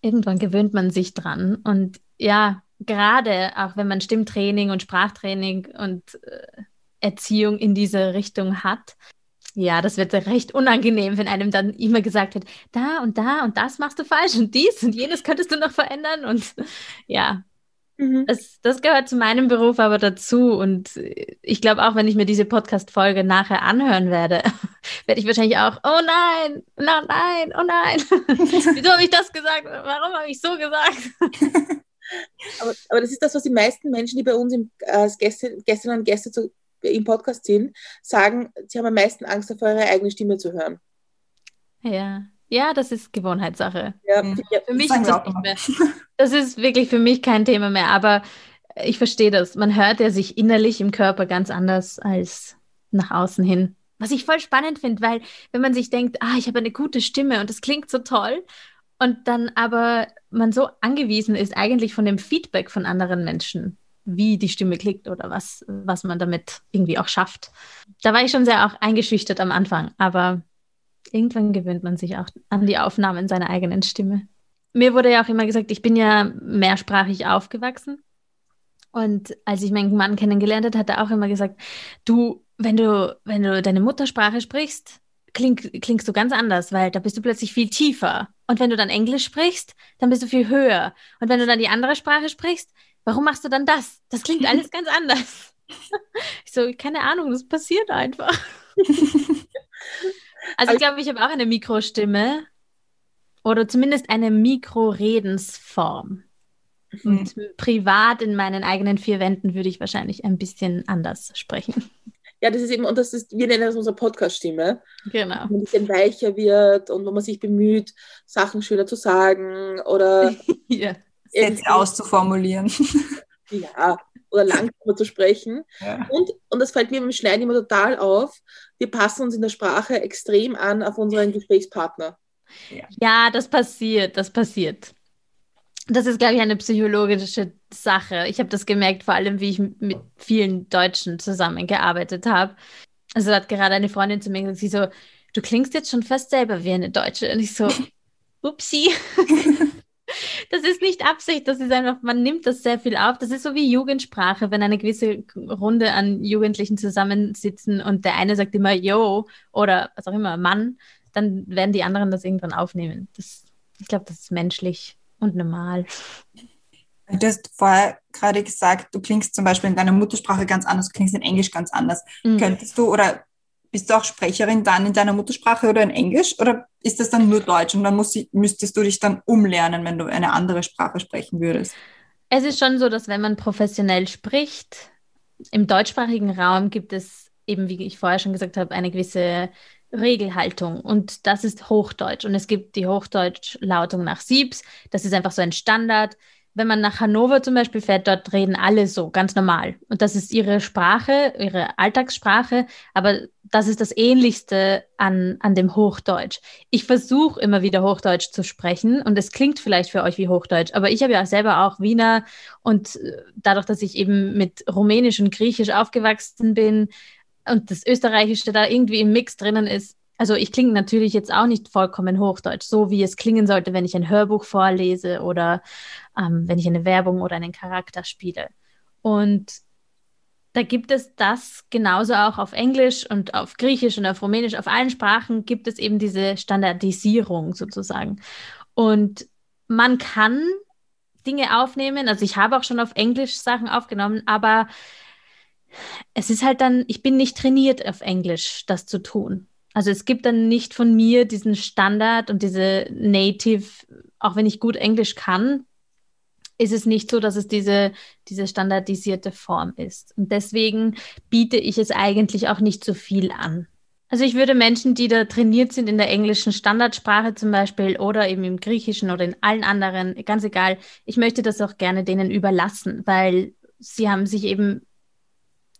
irgendwann gewöhnt man sich dran. Und ja, gerade auch wenn man Stimmtraining und Sprachtraining und äh, Erziehung in diese Richtung hat. Ja, das wird recht unangenehm, wenn einem dann immer gesagt wird, da und da und das machst du falsch und dies und jenes könntest du noch verändern. Und (laughs) ja, Mhm. das, das gehört zu meinem Beruf aber dazu. Und ich glaube auch, wenn ich mir diese Podcast-Folge nachher anhören werde, (laughs) werde ich wahrscheinlich auch, oh nein, nein, nein, oh nein. (laughs) Wieso habe ich das gesagt? Warum habe ich so gesagt? Aber, aber das ist das, was die meisten Menschen, die bei uns im, äh, als Gäste, Gästinnen und Gäste zu, im Podcast sind, sagen, sie haben am meisten Angst davor, ihre eigene Stimme zu hören. Ja. Ja, das ist Gewohnheitssache. Ja, Mhm. ja, Für mich ist das auch nicht mehr. Das ist wirklich für mich kein Thema mehr, aber ich verstehe das. Man hört ja sich innerlich im Körper ganz anders als nach außen hin. Was ich voll spannend finde, weil wenn man sich denkt, ah, ich habe eine gute Stimme und das klingt so toll und dann aber man so angewiesen ist eigentlich von dem Feedback von anderen Menschen, wie die Stimme klingt oder was, was man damit irgendwie auch schafft. Da war ich schon sehr auch eingeschüchtert am Anfang, aber irgendwann gewöhnt man sich auch an die Aufnahmen seiner eigenen Stimme. Mir wurde ja auch immer gesagt, ich bin ja mehrsprachig aufgewachsen. Und als ich meinen Mann kennengelernt habe, hat er auch immer gesagt, du, wenn du, wenn du deine Muttersprache sprichst, kling, klingst du ganz anders, weil da bist du plötzlich viel tiefer. Und wenn du dann Englisch sprichst, dann bist du viel höher. Und wenn du dann die andere Sprache sprichst, warum machst du dann das? Das klingt (laughs) alles ganz anders. Ich so, keine Ahnung, das passiert einfach. (laughs) Also ich glaube, ich habe auch eine Mikrostimme oder zumindest eine Mikroredensform. Mhm. Und privat in meinen eigenen vier Wänden würde ich wahrscheinlich ein bisschen anders sprechen. ja, das ist eben, und das ist, wir nennen das unsere Podcast-Stimme, Genau. wo man ein bisschen weicher wird und wo man sich bemüht, Sachen schöner zu sagen oder (laughs) Ja. Sätze auszuformulieren. (laughs) ja, oder langsamer zu sprechen. Ja. Und, und das fällt mir beim Schneiden immer total auf, wir passen uns in der Sprache extrem an auf unseren Gesprächspartner. ja, das passiert, das passiert. Das ist, glaube ich, eine psychologische Sache. Ich habe das gemerkt, vor allem, wie ich mit vielen Deutschen zusammengearbeitet habe. Also da hat gerade eine Freundin zu mir gesagt, sie so, du klingst jetzt schon fast selber wie eine Deutsche. Und ich so, (laughs) upsi. (laughs) Das ist nicht Absicht, das ist einfach, man nimmt das sehr viel auf. Das ist so wie Jugendsprache, wenn eine gewisse Runde an Jugendlichen zusammensitzen und der eine sagt immer Yo oder was auch immer, Mann, dann werden die anderen das irgendwann aufnehmen. Das, ich glaube, das ist menschlich und normal. Du hast vorher gerade gesagt, du klingst zum Beispiel in deiner Muttersprache ganz anders, du klingst in Englisch ganz anders. Mhm. Könntest du oder bist du auch Sprecherin dann in deiner Muttersprache oder in Englisch oder ist das dann nur Deutsch und dann muss, müsstest du dich dann umlernen, wenn du eine andere Sprache sprechen würdest? Es ist schon so, dass wenn man professionell spricht, im deutschsprachigen Raum gibt es eben, wie ich vorher schon gesagt habe, eine gewisse Regelhaltung und das ist Hochdeutsch und es gibt die Hochdeutschlautung nach Siebs, das ist einfach so ein Standard. Wenn man nach Hannover zum Beispiel fährt, dort reden alle so, ganz normal. Und das ist ihre Sprache, ihre Alltagssprache, aber das ist das Ähnlichste an, an dem Hochdeutsch. Ich versuche immer wieder Hochdeutsch zu sprechen und es klingt vielleicht für euch wie Hochdeutsch, aber ich habe ja selber auch Wiener und äh, dadurch, dass ich eben mit Rumänisch und Griechisch aufgewachsen bin und das Österreichische da irgendwie im Mix drinnen ist, also ich klinge natürlich jetzt auch nicht vollkommen Hochdeutsch, so wie es klingen sollte, wenn ich ein Hörbuch vorlese oder ähm, wenn ich eine Werbung oder einen Charakter spiele. Und da gibt es das genauso auch auf Englisch und auf Griechisch und auf Rumänisch, auf allen Sprachen gibt es eben diese Standardisierung sozusagen. Und man kann Dinge aufnehmen, also ich habe auch schon auf Englisch Sachen aufgenommen, aber es ist halt dann, ich bin nicht trainiert auf Englisch, das zu tun. Also es gibt dann nicht von mir diesen Standard und diese Native, auch wenn ich gut Englisch kann, ist es nicht so, dass es diese, diese standardisierte Form ist. Und deswegen biete ich es eigentlich auch nicht so viel an. Also ich würde Menschen, die da trainiert sind in der englischen Standardsprache zum Beispiel oder eben im Griechischen oder in allen anderen, ganz egal, ich möchte das auch gerne denen überlassen, weil sie haben sich eben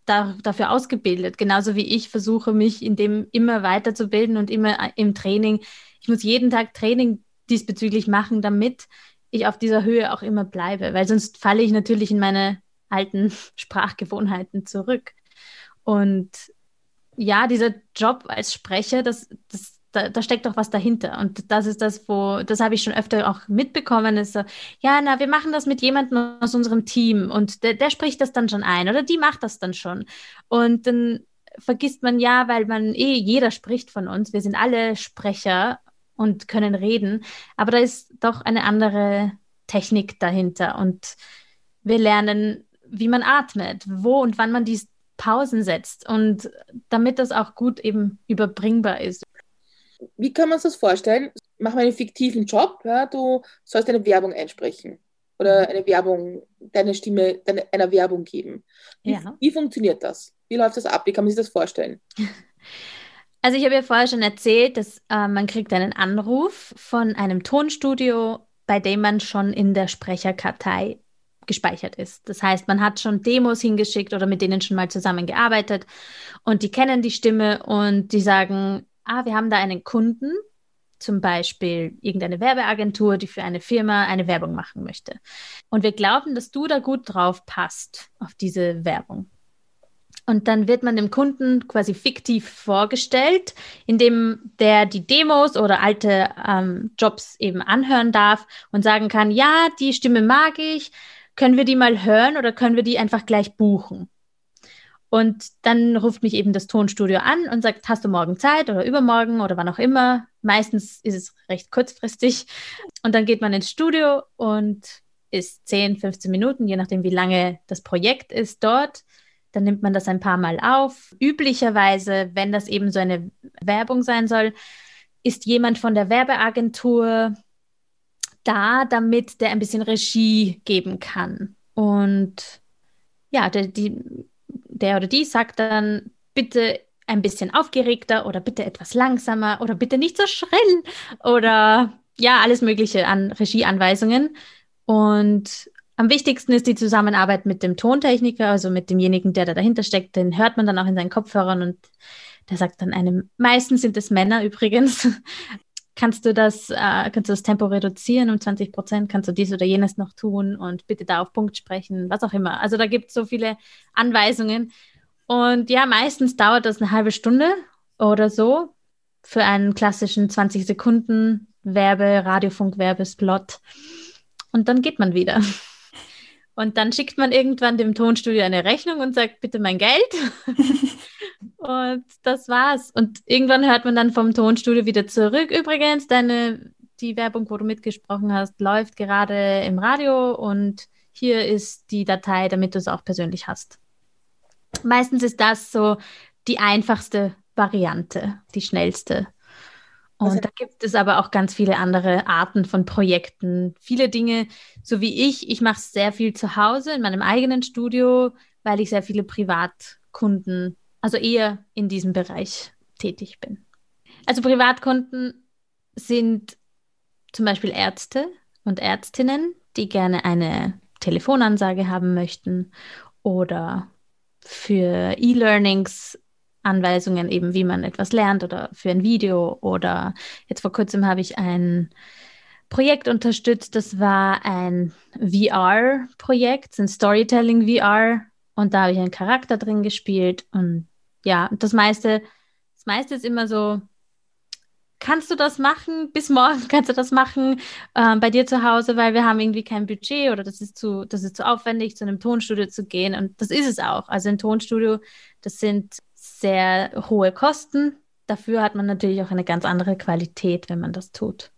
da, dafür ausgebildet. Genauso wie ich versuche, mich in dem immer weiterzubilden und immer im Training. Ich muss jeden Tag Training diesbezüglich machen, damit ich auf dieser Höhe auch immer bleibe, weil sonst falle ich natürlich in meine alten (laughs) Sprachgewohnheiten zurück. Und ja, dieser Job als Sprecher, das, das, da, da steckt doch was dahinter. Und das ist das, wo, das habe ich schon öfter auch mitbekommen, ist so, ja, na, wir machen das mit jemandem aus unserem Team und der, der spricht das dann schon ein oder die macht das dann schon. Und dann vergisst man ja, weil man eh, jeder spricht von uns, wir sind alle Sprecher und können reden, aber da ist doch eine andere Technik dahinter und wir lernen, wie man atmet, wo und wann man die Pausen setzt und damit das auch gut eben überbringbar ist. Wie kann man sich das vorstellen? Mach mal einen fiktiven Job, ja, du sollst eine Werbung einsprechen oder mhm. eine Werbung, deine Stimme deine, einer Werbung geben. Wie, ja. wie funktioniert das? Wie läuft das ab? Wie kann man sich das vorstellen? (laughs) Also ich habe ja vorher schon erzählt, dass äh, man kriegt einen Anruf von einem Tonstudio, bei dem man schon in der Sprecherkartei gespeichert ist. Das heißt, man hat schon Demos hingeschickt oder mit denen schon mal zusammengearbeitet und die kennen die Stimme und die sagen, ah, wir haben da einen Kunden, zum Beispiel irgendeine Werbeagentur, die für eine Firma eine Werbung machen möchte. Und wir glauben, dass du da gut drauf passt, auf diese Werbung. Und dann wird man dem Kunden quasi fiktiv vorgestellt, indem der die Demos oder alte ähm, Jobs eben anhören darf und sagen kann, ja, die Stimme mag ich, können wir die mal hören oder können wir die einfach gleich buchen? Und dann ruft mich eben das Tonstudio an und sagt, hast du morgen Zeit oder übermorgen oder wann auch immer. Meistens ist es recht kurzfristig. Und dann geht man ins Studio und ist 10, 15 Minuten, je nachdem, wie lange das Projekt ist dort dann nimmt man das ein paar Mal auf. Üblicherweise, wenn das eben so eine Werbung sein soll, ist jemand von der Werbeagentur da, damit der ein bisschen Regie geben kann. Und ja, der, die, der oder die sagt dann, bitte ein bisschen aufgeregter oder bitte etwas langsamer oder bitte nicht so schrill oder ja, alles Mögliche an Regieanweisungen. Und am wichtigsten ist die Zusammenarbeit mit dem Tontechniker, also mit demjenigen, der da dahinter steckt. Den hört man dann auch in seinen Kopfhörern und der sagt dann einem, meistens sind es Männer übrigens, kannst du das, äh, kannst du das Tempo reduzieren um 20 Prozent, kannst du dies oder jenes noch tun und bitte da auf Punkt sprechen, was auch immer. Also da gibt es so viele Anweisungen. Und ja, meistens dauert das eine halbe Stunde oder so für einen klassischen 20 Sekunden Werbe, Radiofunk, Werbespot. Und dann geht man wieder. Und dann schickt man irgendwann dem Tonstudio eine Rechnung und sagt, bitte mein Geld. (laughs) und das war's. Und irgendwann hört man dann vom Tonstudio wieder zurück. Übrigens, deine, die Werbung, wo du mitgesprochen hast, läuft gerade im Radio und hier ist die Datei, damit du es auch persönlich hast. Meistens ist das so die einfachste Variante, die schnellste. Und also, da gibt es aber auch ganz viele andere Arten von Projekten. Viele Dinge, so wie ich, ich mache sehr viel zu Hause in meinem eigenen Studio, weil ich sehr viele Privatkunden, also eher in diesem Bereich tätig bin. Also Privatkunden sind zum Beispiel Ärzte und Ärztinnen, die gerne eine Telefonansage haben möchten oder für E-Learnings Anweisungen eben, wie man etwas lernt oder für ein Video. Oder jetzt vor kurzem habe ich ein Projekt unterstützt, das war ein VR-Projekt, ein Storytelling VR. Und da habe ich einen Charakter drin gespielt. Und ja, das meiste, das meiste ist immer so, kannst du das machen? Bis morgen (laughs) kannst du das machen äh, bei dir zu Hause, weil wir haben irgendwie kein Budget oder das ist zu, das ist zu aufwendig, zu einem Tonstudio zu gehen. Und das ist es auch. Also ein Tonstudio, das sind sehr hohe Kosten. Dafür hat man natürlich auch eine ganz andere Qualität, wenn man das tut.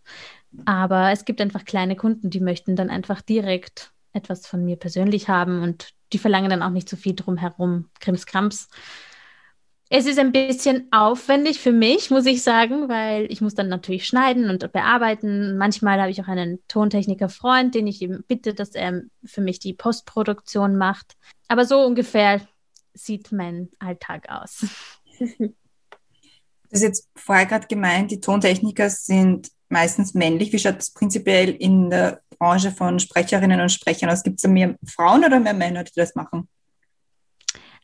Aber es gibt einfach kleine Kunden, die möchten dann einfach direkt etwas von mir persönlich haben und die verlangen dann auch nicht so viel drumherum, Krimskrams. Es ist ein bisschen aufwendig für mich, muss ich sagen, weil ich muss dann natürlich schneiden und bearbeiten. Manchmal habe ich auch einen Tontechniker-Freund, den ich eben bitte, dass er für mich die Postproduktion macht. Aber so ungefähr sieht mein Alltag aus? (laughs) Du hast jetzt vorher gerade gemeint, die Tontechniker sind meistens männlich. Wie schaut das prinzipiell in der Branche von Sprecherinnen und Sprechern aus? Gibt es da mehr Frauen oder mehr Männer, die das machen?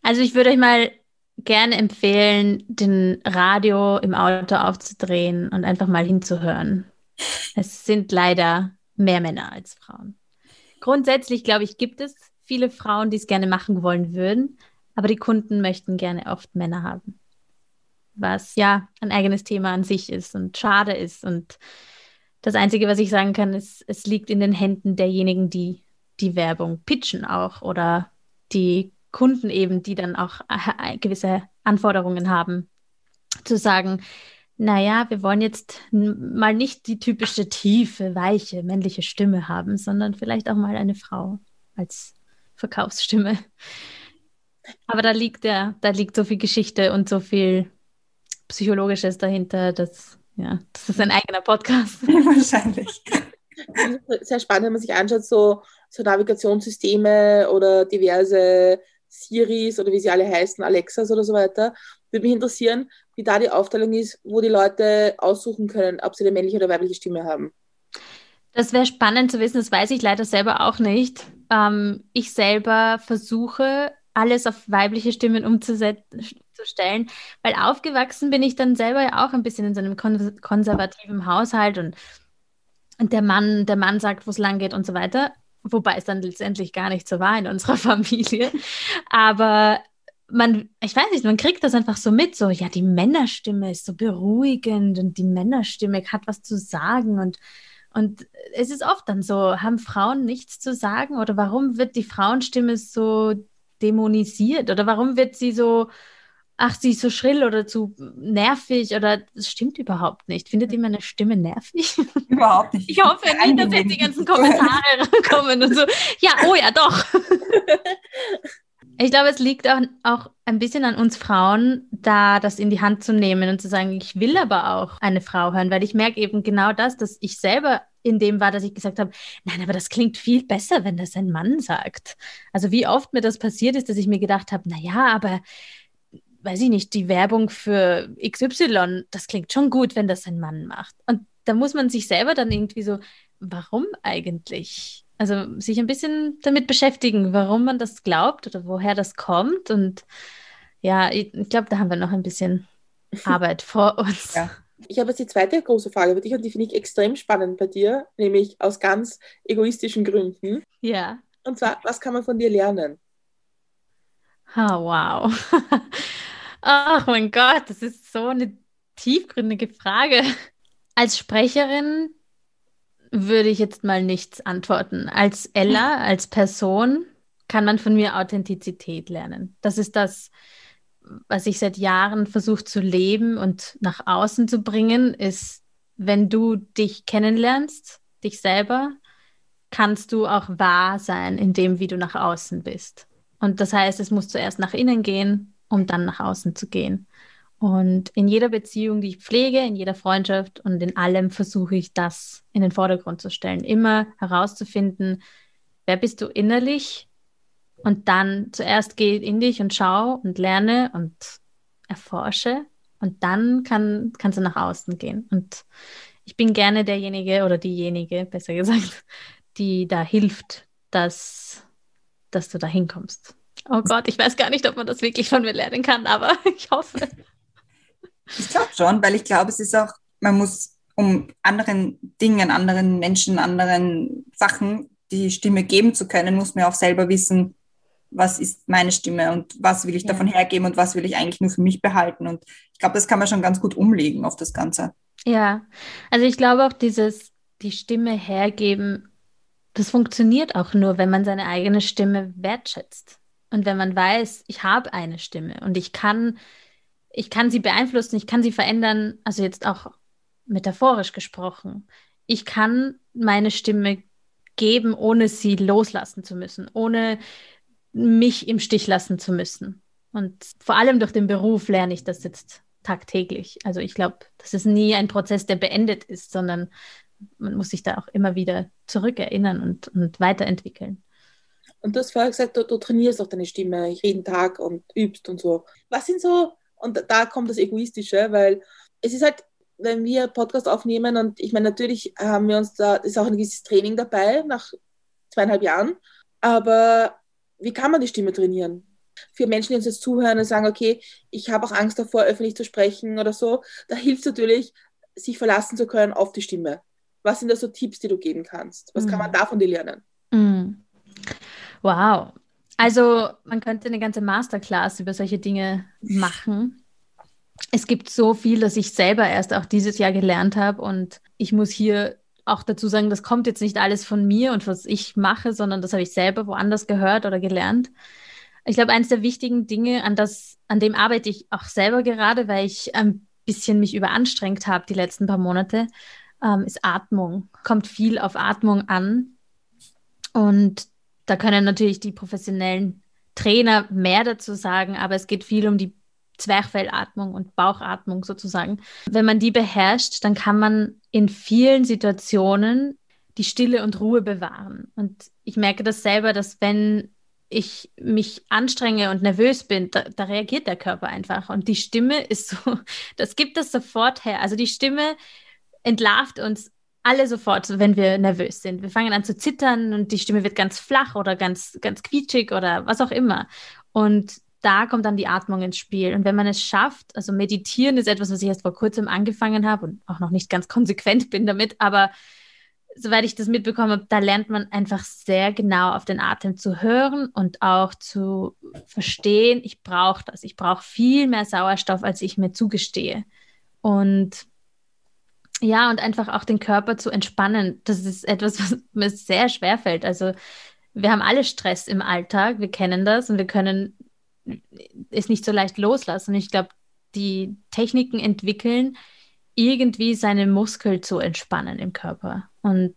Also ich würde euch mal gerne empfehlen, den Radio im Auto aufzudrehen und einfach mal hinzuhören. Es sind leider mehr Männer als Frauen. Grundsätzlich, glaube ich, gibt es viele Frauen, die es gerne machen wollen würden, aber die Kunden möchten gerne oft Männer haben. was ja ein eigenes Thema an sich ist und schade ist. Und das Einzige, was ich sagen kann, ist, es liegt in den Händen derjenigen, die die Werbung pitchen auch oder die Kunden eben, die dann auch äh, gewisse Anforderungen haben, zu sagen, naja, wir wollen jetzt mal nicht die typische tiefe, weiche, männliche Stimme haben, sondern vielleicht auch mal eine Frau als Verkaufsstimme. Aber da liegt ja, da liegt so viel Geschichte und so viel Psychologisches dahinter, dass, ja, das ist ein eigener Podcast. (laughs) Wahrscheinlich. Sehr spannend, wenn man sich anschaut, so, so Navigationssysteme oder diverse Siris oder wie sie alle heißen, Alexas oder so weiter. Würde mich interessieren, wie da die Aufteilung ist, wo die Leute aussuchen können, ob sie eine männliche oder weibliche Stimme haben. Das wäre spannend zu wissen, das weiß ich leider selber auch nicht. Ähm, ich selber versuche, alles auf weibliche Stimmen umzustellen, weil aufgewachsen bin ich dann selber ja auch ein bisschen in so einem kon konservativen Haushalt und, und der Mann, der Mann sagt, wo es lang geht und so weiter. Wobei es dann letztendlich gar nicht so war in unserer (laughs) Familie. Aber man, ich weiß nicht, man kriegt das einfach so mit, so, ja, die Männerstimme ist so beruhigend und die Männerstimme hat was zu sagen und, und es ist oft dann so, haben Frauen nichts zu sagen oder warum wird die Frauenstimme so dämonisiert oder warum wird sie so, ach, sie ist so schrill oder zu nervig oder das stimmt überhaupt nicht. Findet ihr meine Stimme nervig? (laughs) Überhaupt nicht. Ich hoffe nicht, dass jetzt die ganzen Kommentare (laughs) kommen und so. Ja, oh ja, doch. Ich glaube, es liegt auch, auch ein bisschen an uns Frauen, da das in die Hand zu nehmen und zu sagen, ich will aber auch eine Frau hören, weil ich merke eben genau das, dass ich selber in dem war, dass ich gesagt habe, nein, aber das klingt viel besser, wenn das ein Mann sagt. Also wie oft mir das passiert ist, dass ich mir gedacht habe, na ja, aber weiß ich nicht, die Werbung für XY, das klingt schon gut, wenn das ein Mann macht. Und da muss man sich selber dann irgendwie so, warum eigentlich? Also sich ein bisschen damit beschäftigen, warum man das glaubt oder woher das kommt. Und ja, ich, ich glaube, da haben wir noch ein bisschen (laughs) Arbeit vor uns. Ja. Ich habe jetzt die zweite große Frage für dich und die finde ich extrem spannend bei dir, nämlich aus ganz egoistischen Gründen. Ja. Und zwar, was kann man von dir lernen? Oh, wow. (laughs) Ach mein Gott, das ist so eine tiefgründige Frage. Als Sprecherin würde ich jetzt mal nichts antworten. Als Ella, als Person, kann man von mir Authentizität lernen. Das ist das, was ich seit Jahren versuche zu leben und nach außen zu bringen, ist, wenn du dich kennenlernst, dich selber, kannst du auch wahr sein in dem, wie du nach außen bist. Und das heißt, es muss zuerst nach innen gehen, um dann nach außen zu gehen. Und in jeder Beziehung, die ich pflege, in jeder Freundschaft und in allem versuche ich das in den Vordergrund zu stellen. Immer herauszufinden, wer bist du innerlich? Und dann zuerst geh in dich und schau und lerne und erforsche. Und dann kann, kannst du nach außen gehen. Und ich bin gerne derjenige oder diejenige, besser gesagt, die da hilft, dass, dass du da hinkommst. Oh Gott, ich weiß gar nicht, ob man das wirklich von mir lernen kann, aber (laughs) ich hoffe. Ich glaube schon, weil ich glaube, es ist auch, man muss um anderen Dingen, anderen Menschen, anderen Sachen die Stimme geben zu können, muss man auch selber wissen, was ist meine Stimme und was will ich ja. davon hergeben und was will ich eigentlich nur für mich behalten. Und ich glaube, das kann man schon ganz gut umlegen auf das Ganze. Ja, also ich glaube auch dieses, die Stimme hergeben, das funktioniert auch nur, wenn man seine eigene Stimme wertschätzt. Und wenn man weiß, ich habe eine Stimme und ich kann ich kann sie beeinflussen, ich kann sie verändern, also jetzt auch metaphorisch gesprochen. Ich kann meine Stimme geben, ohne sie loslassen zu müssen, ohne mich im Stich lassen zu müssen. Und vor allem durch den Beruf lerne ich das jetzt tagtäglich. Also ich glaube, das ist nie ein Prozess, der beendet ist, sondern man muss sich da auch immer wieder zurückerinnern und, und weiterentwickeln. Und du hast vorher gesagt, du, du trainierst auch deine Stimme jeden Tag und übst und so. Was sind so und da kommt das Egoistische, weil es ist halt, wenn wir Podcast aufnehmen und ich meine, natürlich haben wir uns da, ist auch ein gewisses Training dabei nach zweieinhalb Jahren, aber wie kann man die Stimme trainieren? Für Menschen, die uns jetzt zuhören und sagen, okay, ich habe auch Angst davor, öffentlich zu sprechen oder so, da hilft natürlich, sich verlassen zu können auf die Stimme. Was sind da so Tipps, die du geben kannst? Was mhm. kann man mhm. da von dir lernen? Mhm. Wow, also man könnte eine ganze Masterclass über solche Dinge machen. es gibt so viel, dass ich selber erst auch dieses Jahr gelernt habe und ich muss hier auch dazu sagen, das kommt jetzt nicht alles von mir und was ich mache, sondern das habe ich selber woanders gehört oder gelernt. Ich glaube, eines der wichtigen Dinge, an das, an dem arbeite ich auch selber gerade, weil ich ein bisschen mich überanstrengt habe die letzten paar Monate, ähm, ist Atmung. Kommt viel auf Atmung an. Und da können natürlich die professionellen Trainer mehr dazu sagen, aber es geht viel um die Zwerchfellatmung und Bauchatmung sozusagen. Wenn man die beherrscht, dann kann man in vielen Situationen die Stille und Ruhe bewahren. Und ich merke das selber, dass wenn ich mich anstrenge und nervös bin, da, da, reagiert der Körper einfach. Und die Stimme ist so, (laughs) das gibt es sofort her. Also die Stimme entlarvt uns alle sofort, wenn wir nervös sind. Wir fangen an zu zittern und die Stimme wird ganz flach oder ganz, ganz quietschig oder was auch immer. Und da kommt dann die Atmung ins Spiel. Und wenn man es schafft, also meditieren ist etwas, was ich erst vor kurzem angefangen habe und auch noch nicht ganz konsequent bin damit, aber soweit ich das mitbekommen habe, da lernt man einfach sehr genau auf den Atem zu hören und auch zu verstehen, ich brauche das. Ich brauche viel mehr Sauerstoff, als ich mir zugestehe. Und ja, und einfach auch den Körper zu entspannen. Das ist etwas, (laughs) was mir sehr schwer fällt. Also wir haben alle Stress im Alltag, wir kennen das und wir können es nicht so leicht loslassen. Ich glaube, die Techniken entwickeln, irgendwie seine Muskel zu entspannen im Körper. Und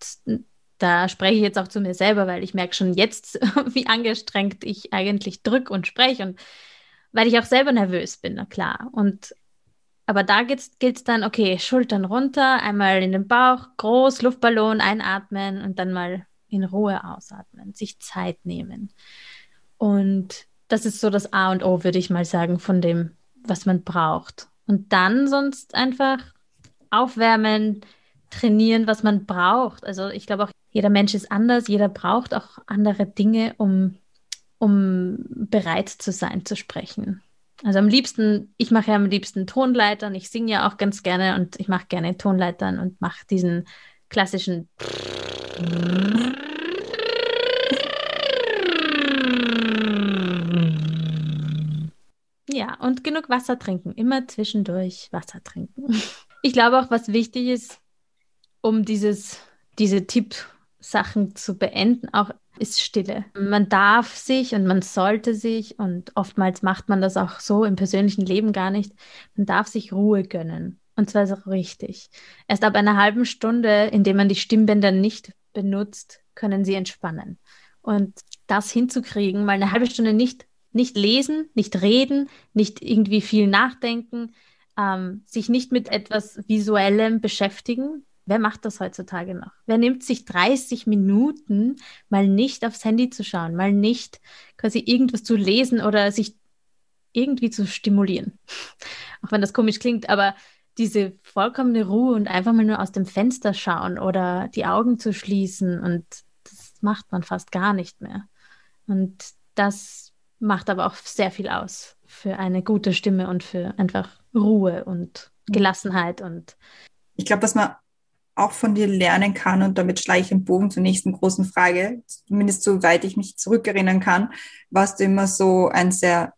da spreche ich jetzt auch zu mir selber, weil ich merke schon jetzt, (laughs) wie angestrengt ich eigentlich drücke und spreche und weil ich auch selber nervös bin, na klar. Und aber da gilt es dann, okay, Schultern runter, einmal in den Bauch, groß, Luftballon einatmen und dann mal in Ruhe ausatmen, sich Zeit nehmen. Und das ist so das A und O, würde ich mal sagen, von dem, was man braucht. Und dann sonst einfach aufwärmen, trainieren, was man braucht. Also ich glaube auch, jeder Mensch ist anders, jeder braucht auch andere Dinge, um, um bereit zu sein, zu sprechen. Also am liebsten, ich mache ja am liebsten Tonleitern, ich singe ja auch ganz gerne und ich mache gerne Tonleitern und mache diesen klassischen Ja, und genug Wasser trinken. Immer zwischendurch Wasser trinken. Ich glaube auch, was wichtig ist, um dieses, diese Tippsachen zu beenden, auch ist Stille. Man darf sich und man sollte sich, und oftmals macht man das auch so im persönlichen Leben gar nicht, man darf sich Ruhe gönnen. Und zwar auch richtig. Erst ab einer halben Stunde, indem man die Stimmbänder nicht benutzt, können sie entspannen. Und das hinzukriegen, mal eine halbe Stunde nicht, nicht lesen, nicht reden, nicht irgendwie viel nachdenken, ähm, sich nicht mit etwas Visuellem beschäftigen, Wer macht das heutzutage noch? Wer nimmt sich 30 Minuten, mal nicht aufs Handy zu schauen, mal nicht quasi irgendwas zu lesen oder sich irgendwie zu stimulieren? (laughs) Auch wenn das komisch klingt, aber diese vollkommene Ruhe und einfach mal nur aus dem Fenster schauen oder die Augen zu schließen und das macht man fast gar nicht mehr. Und das macht aber auch sehr viel aus für eine gute Stimme und für einfach Ruhe und Gelassenheit und ich glaube, was man auch von dir lernen kann und damit schlage ich den Bogen zur nächsten großen Frage, zumindest soweit ich mich zurückerinnern kann, warst du immer so ein sehr,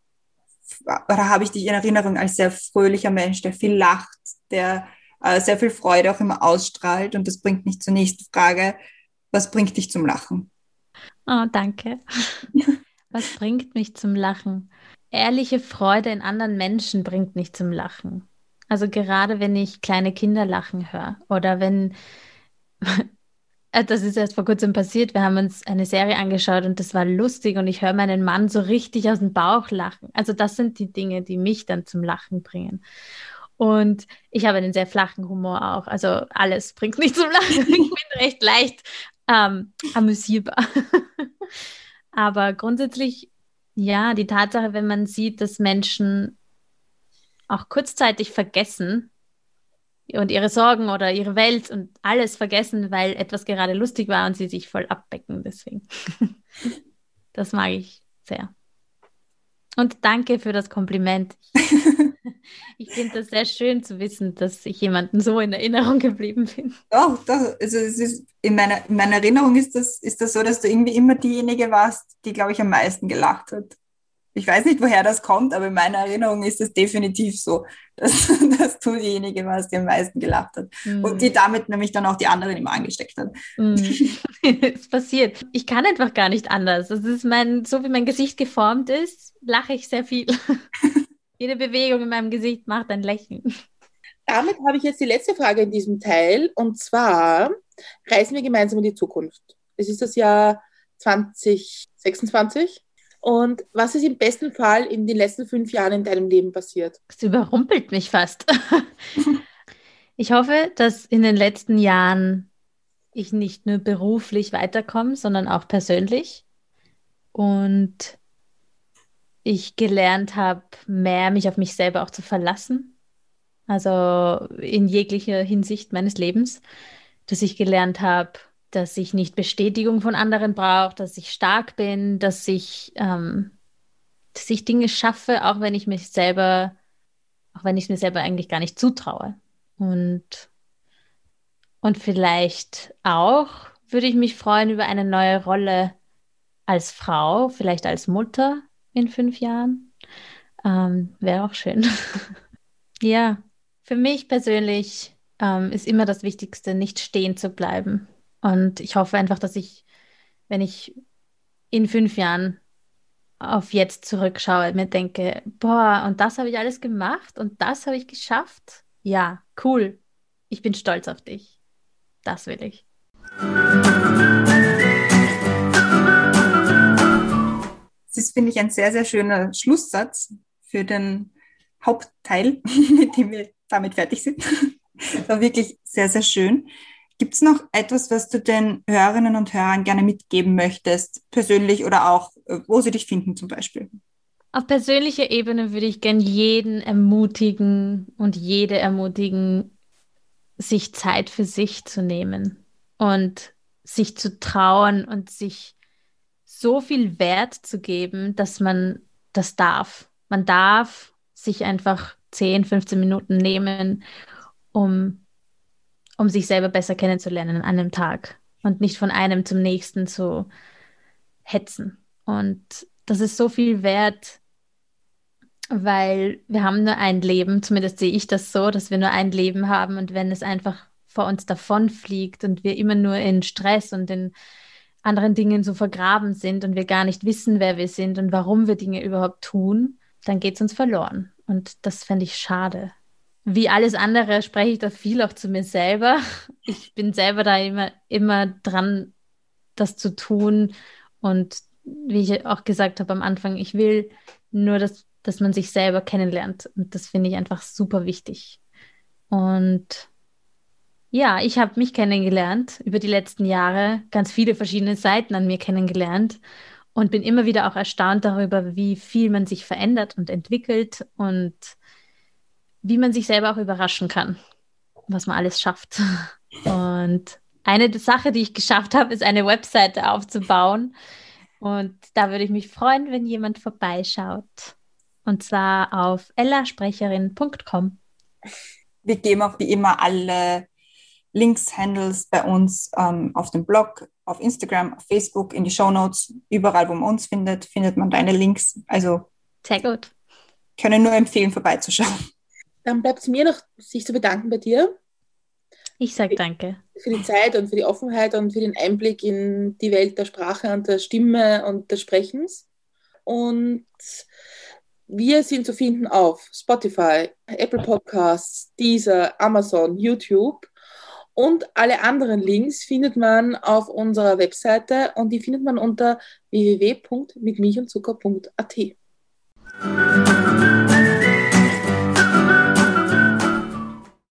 oder habe ich dich in Erinnerung als sehr fröhlicher Mensch, der viel lacht, der äh, sehr viel Freude auch immer ausstrahlt und das bringt mich zur nächsten Frage, was bringt dich zum Lachen? Oh, danke. (laughs) was bringt mich zum Lachen? Ehrliche Freude in anderen Menschen bringt mich zum Lachen. Also gerade wenn ich kleine Kinder lachen höre oder wenn, (laughs) das ist erst vor kurzem passiert, wir haben uns eine Serie angeschaut und das war lustig und ich höre meinen Mann so richtig aus dem Bauch lachen. Also das sind die Dinge, die mich dann zum Lachen bringen. Und ich habe einen sehr flachen Humor auch. Also alles bringt mich zum Lachen. (laughs) Ich bin recht leicht ähm, amüsierbar. (laughs) Aber grundsätzlich, ja, die Tatsache, wenn man sieht, dass Menschen auch kurzzeitig vergessen und ihre Sorgen oder ihre Welt und alles vergessen, weil etwas gerade lustig war und sie sich voll abbecken. Deswegen. (laughs) das mag ich sehr. Und danke für das Kompliment. (laughs) Ich finde das sehr schön zu wissen, dass ich jemanden so in Erinnerung geblieben bin. Doch, doch. Also es ist, in, meiner, in meiner Erinnerung ist das, ist das so, dass du irgendwie immer diejenige warst, die, glaube ich, am meisten gelacht hat. Ich weiß nicht, woher das kommt, aber in meiner Erinnerung ist es definitiv so, (laughs) dass, dass du diejenige warst, die am meisten gelacht hat. Mhm. Und die damit nämlich dann auch die anderen immer angesteckt hat. (laughs) (laughs) Mhm. es passiert. Ich kann einfach gar nicht anders. Das ist mein, so wie mein Gesicht geformt ist, lache ich sehr viel. Jede Bewegung in meinem Gesicht macht ein Lächeln. Damit habe ich jetzt die letzte Frage in diesem Teil. Und zwar reisen wir gemeinsam in die Zukunft. Es ist das Jahr 2026. Und was ist im besten Fall in den letzten fünf Jahren in deinem Leben passiert? Das überrumpelt mich fast. (laughs) ich hoffe, dass in den letzten Jahren ich nicht nur beruflich weiterkomme, sondern auch persönlich. Und ich gelernt habe, mehr mich auf mich selber auch zu verlassen. Also in jeglicher Hinsicht meines Lebens. Dass ich gelernt habe, dass ich nicht Bestätigung von anderen brauche, dass ich stark bin, dass ich, ähm, dass ich Dinge schaffe, auch wenn ich mich selber, auch wenn ich es mir selber eigentlich gar nicht zutraue. Und, und vielleicht auch würde ich mich freuen über eine neue Rolle als Frau, vielleicht als Mutter in fünf Jahren. Ähm, Wäre auch schön. (laughs) ja, für mich persönlich ähm, ist immer das Wichtigste, nicht stehen zu bleiben und ich hoffe einfach, dass ich, wenn ich in fünf Jahren auf jetzt zurückschaue, mir denke, boah, und das habe ich alles gemacht und das habe ich geschafft. Ja, cool. Ich bin stolz auf dich. Das will ich. Das ist, finde ich, ein sehr, sehr schöner Schlusssatz für den Hauptteil, (laughs) mit dem wir damit fertig sind. (laughs) War wirklich sehr, sehr schön. Gibt es noch etwas, was du den Hörerinnen und Hörern gerne mitgeben möchtest, persönlich oder auch, äh, wo sie dich finden zum Beispiel? Auf persönlicher Ebene würde ich gern jeden ermutigen und jede ermutigen, sich Zeit für sich zu nehmen und sich zu trauen und sich so viel Wert zu geben, dass man das darf. Man darf sich einfach 10, 15 Minuten nehmen, um um sich selber besser kennenzulernen an einem Tag und nicht von einem zum nächsten zu hetzen. Und das ist so viel wert, weil wir haben nur ein Leben, zumindest sehe ich das so, dass wir nur ein Leben haben und wenn es einfach vor uns davonfliegt und wir immer nur in Stress und in anderen Dingen so vergraben sind und wir gar nicht wissen, wer wir sind und warum wir Dinge überhaupt tun, dann geht es uns verloren. Und das fände ich schade wie alles andere spreche ich da viel auch zu mir selber. Ich bin selber da immer, immer dran, das zu tun. Und wie ich auch gesagt habe am Anfang, ich will nur, dass, dass man sich selber kennenlernt. Und das finde ich einfach super wichtig. Und ja, ich habe mich kennengelernt über die letzten Jahre, ganz viele verschiedene Seiten an mir kennengelernt und bin immer wieder auch erstaunt darüber, wie viel man sich verändert und entwickelt und wie man sich selber auch überraschen kann, was man alles schafft. (laughs) Und eine Sache, die ich geschafft habe, ist eine Webseite aufzubauen. Und da würde ich mich freuen, wenn jemand vorbeischaut. Und zwar auf ellasprecherin.com. Wir geben auch wie immer alle Links, Handles bei uns ähm, auf dem Blog, auf Instagram, auf Facebook, in die Show Notes. Überall, wo man uns findet, findet man deine Links. Also sehr gut. Können nur empfehlen, vorbeizuschauen. Dann bleibt es mir noch, sich zu bedanken bei dir. Ich sage danke. Für die Zeit und für die Offenheit und für den Einblick in die Welt der Sprache und der Stimme und des Sprechens. Und wir sind zu finden auf Spotify, Apple Podcasts, Deezer, Amazon, YouTube. Und alle anderen Links findet man auf unserer Webseite und die findet man unter www.mitmilchundzucker.at.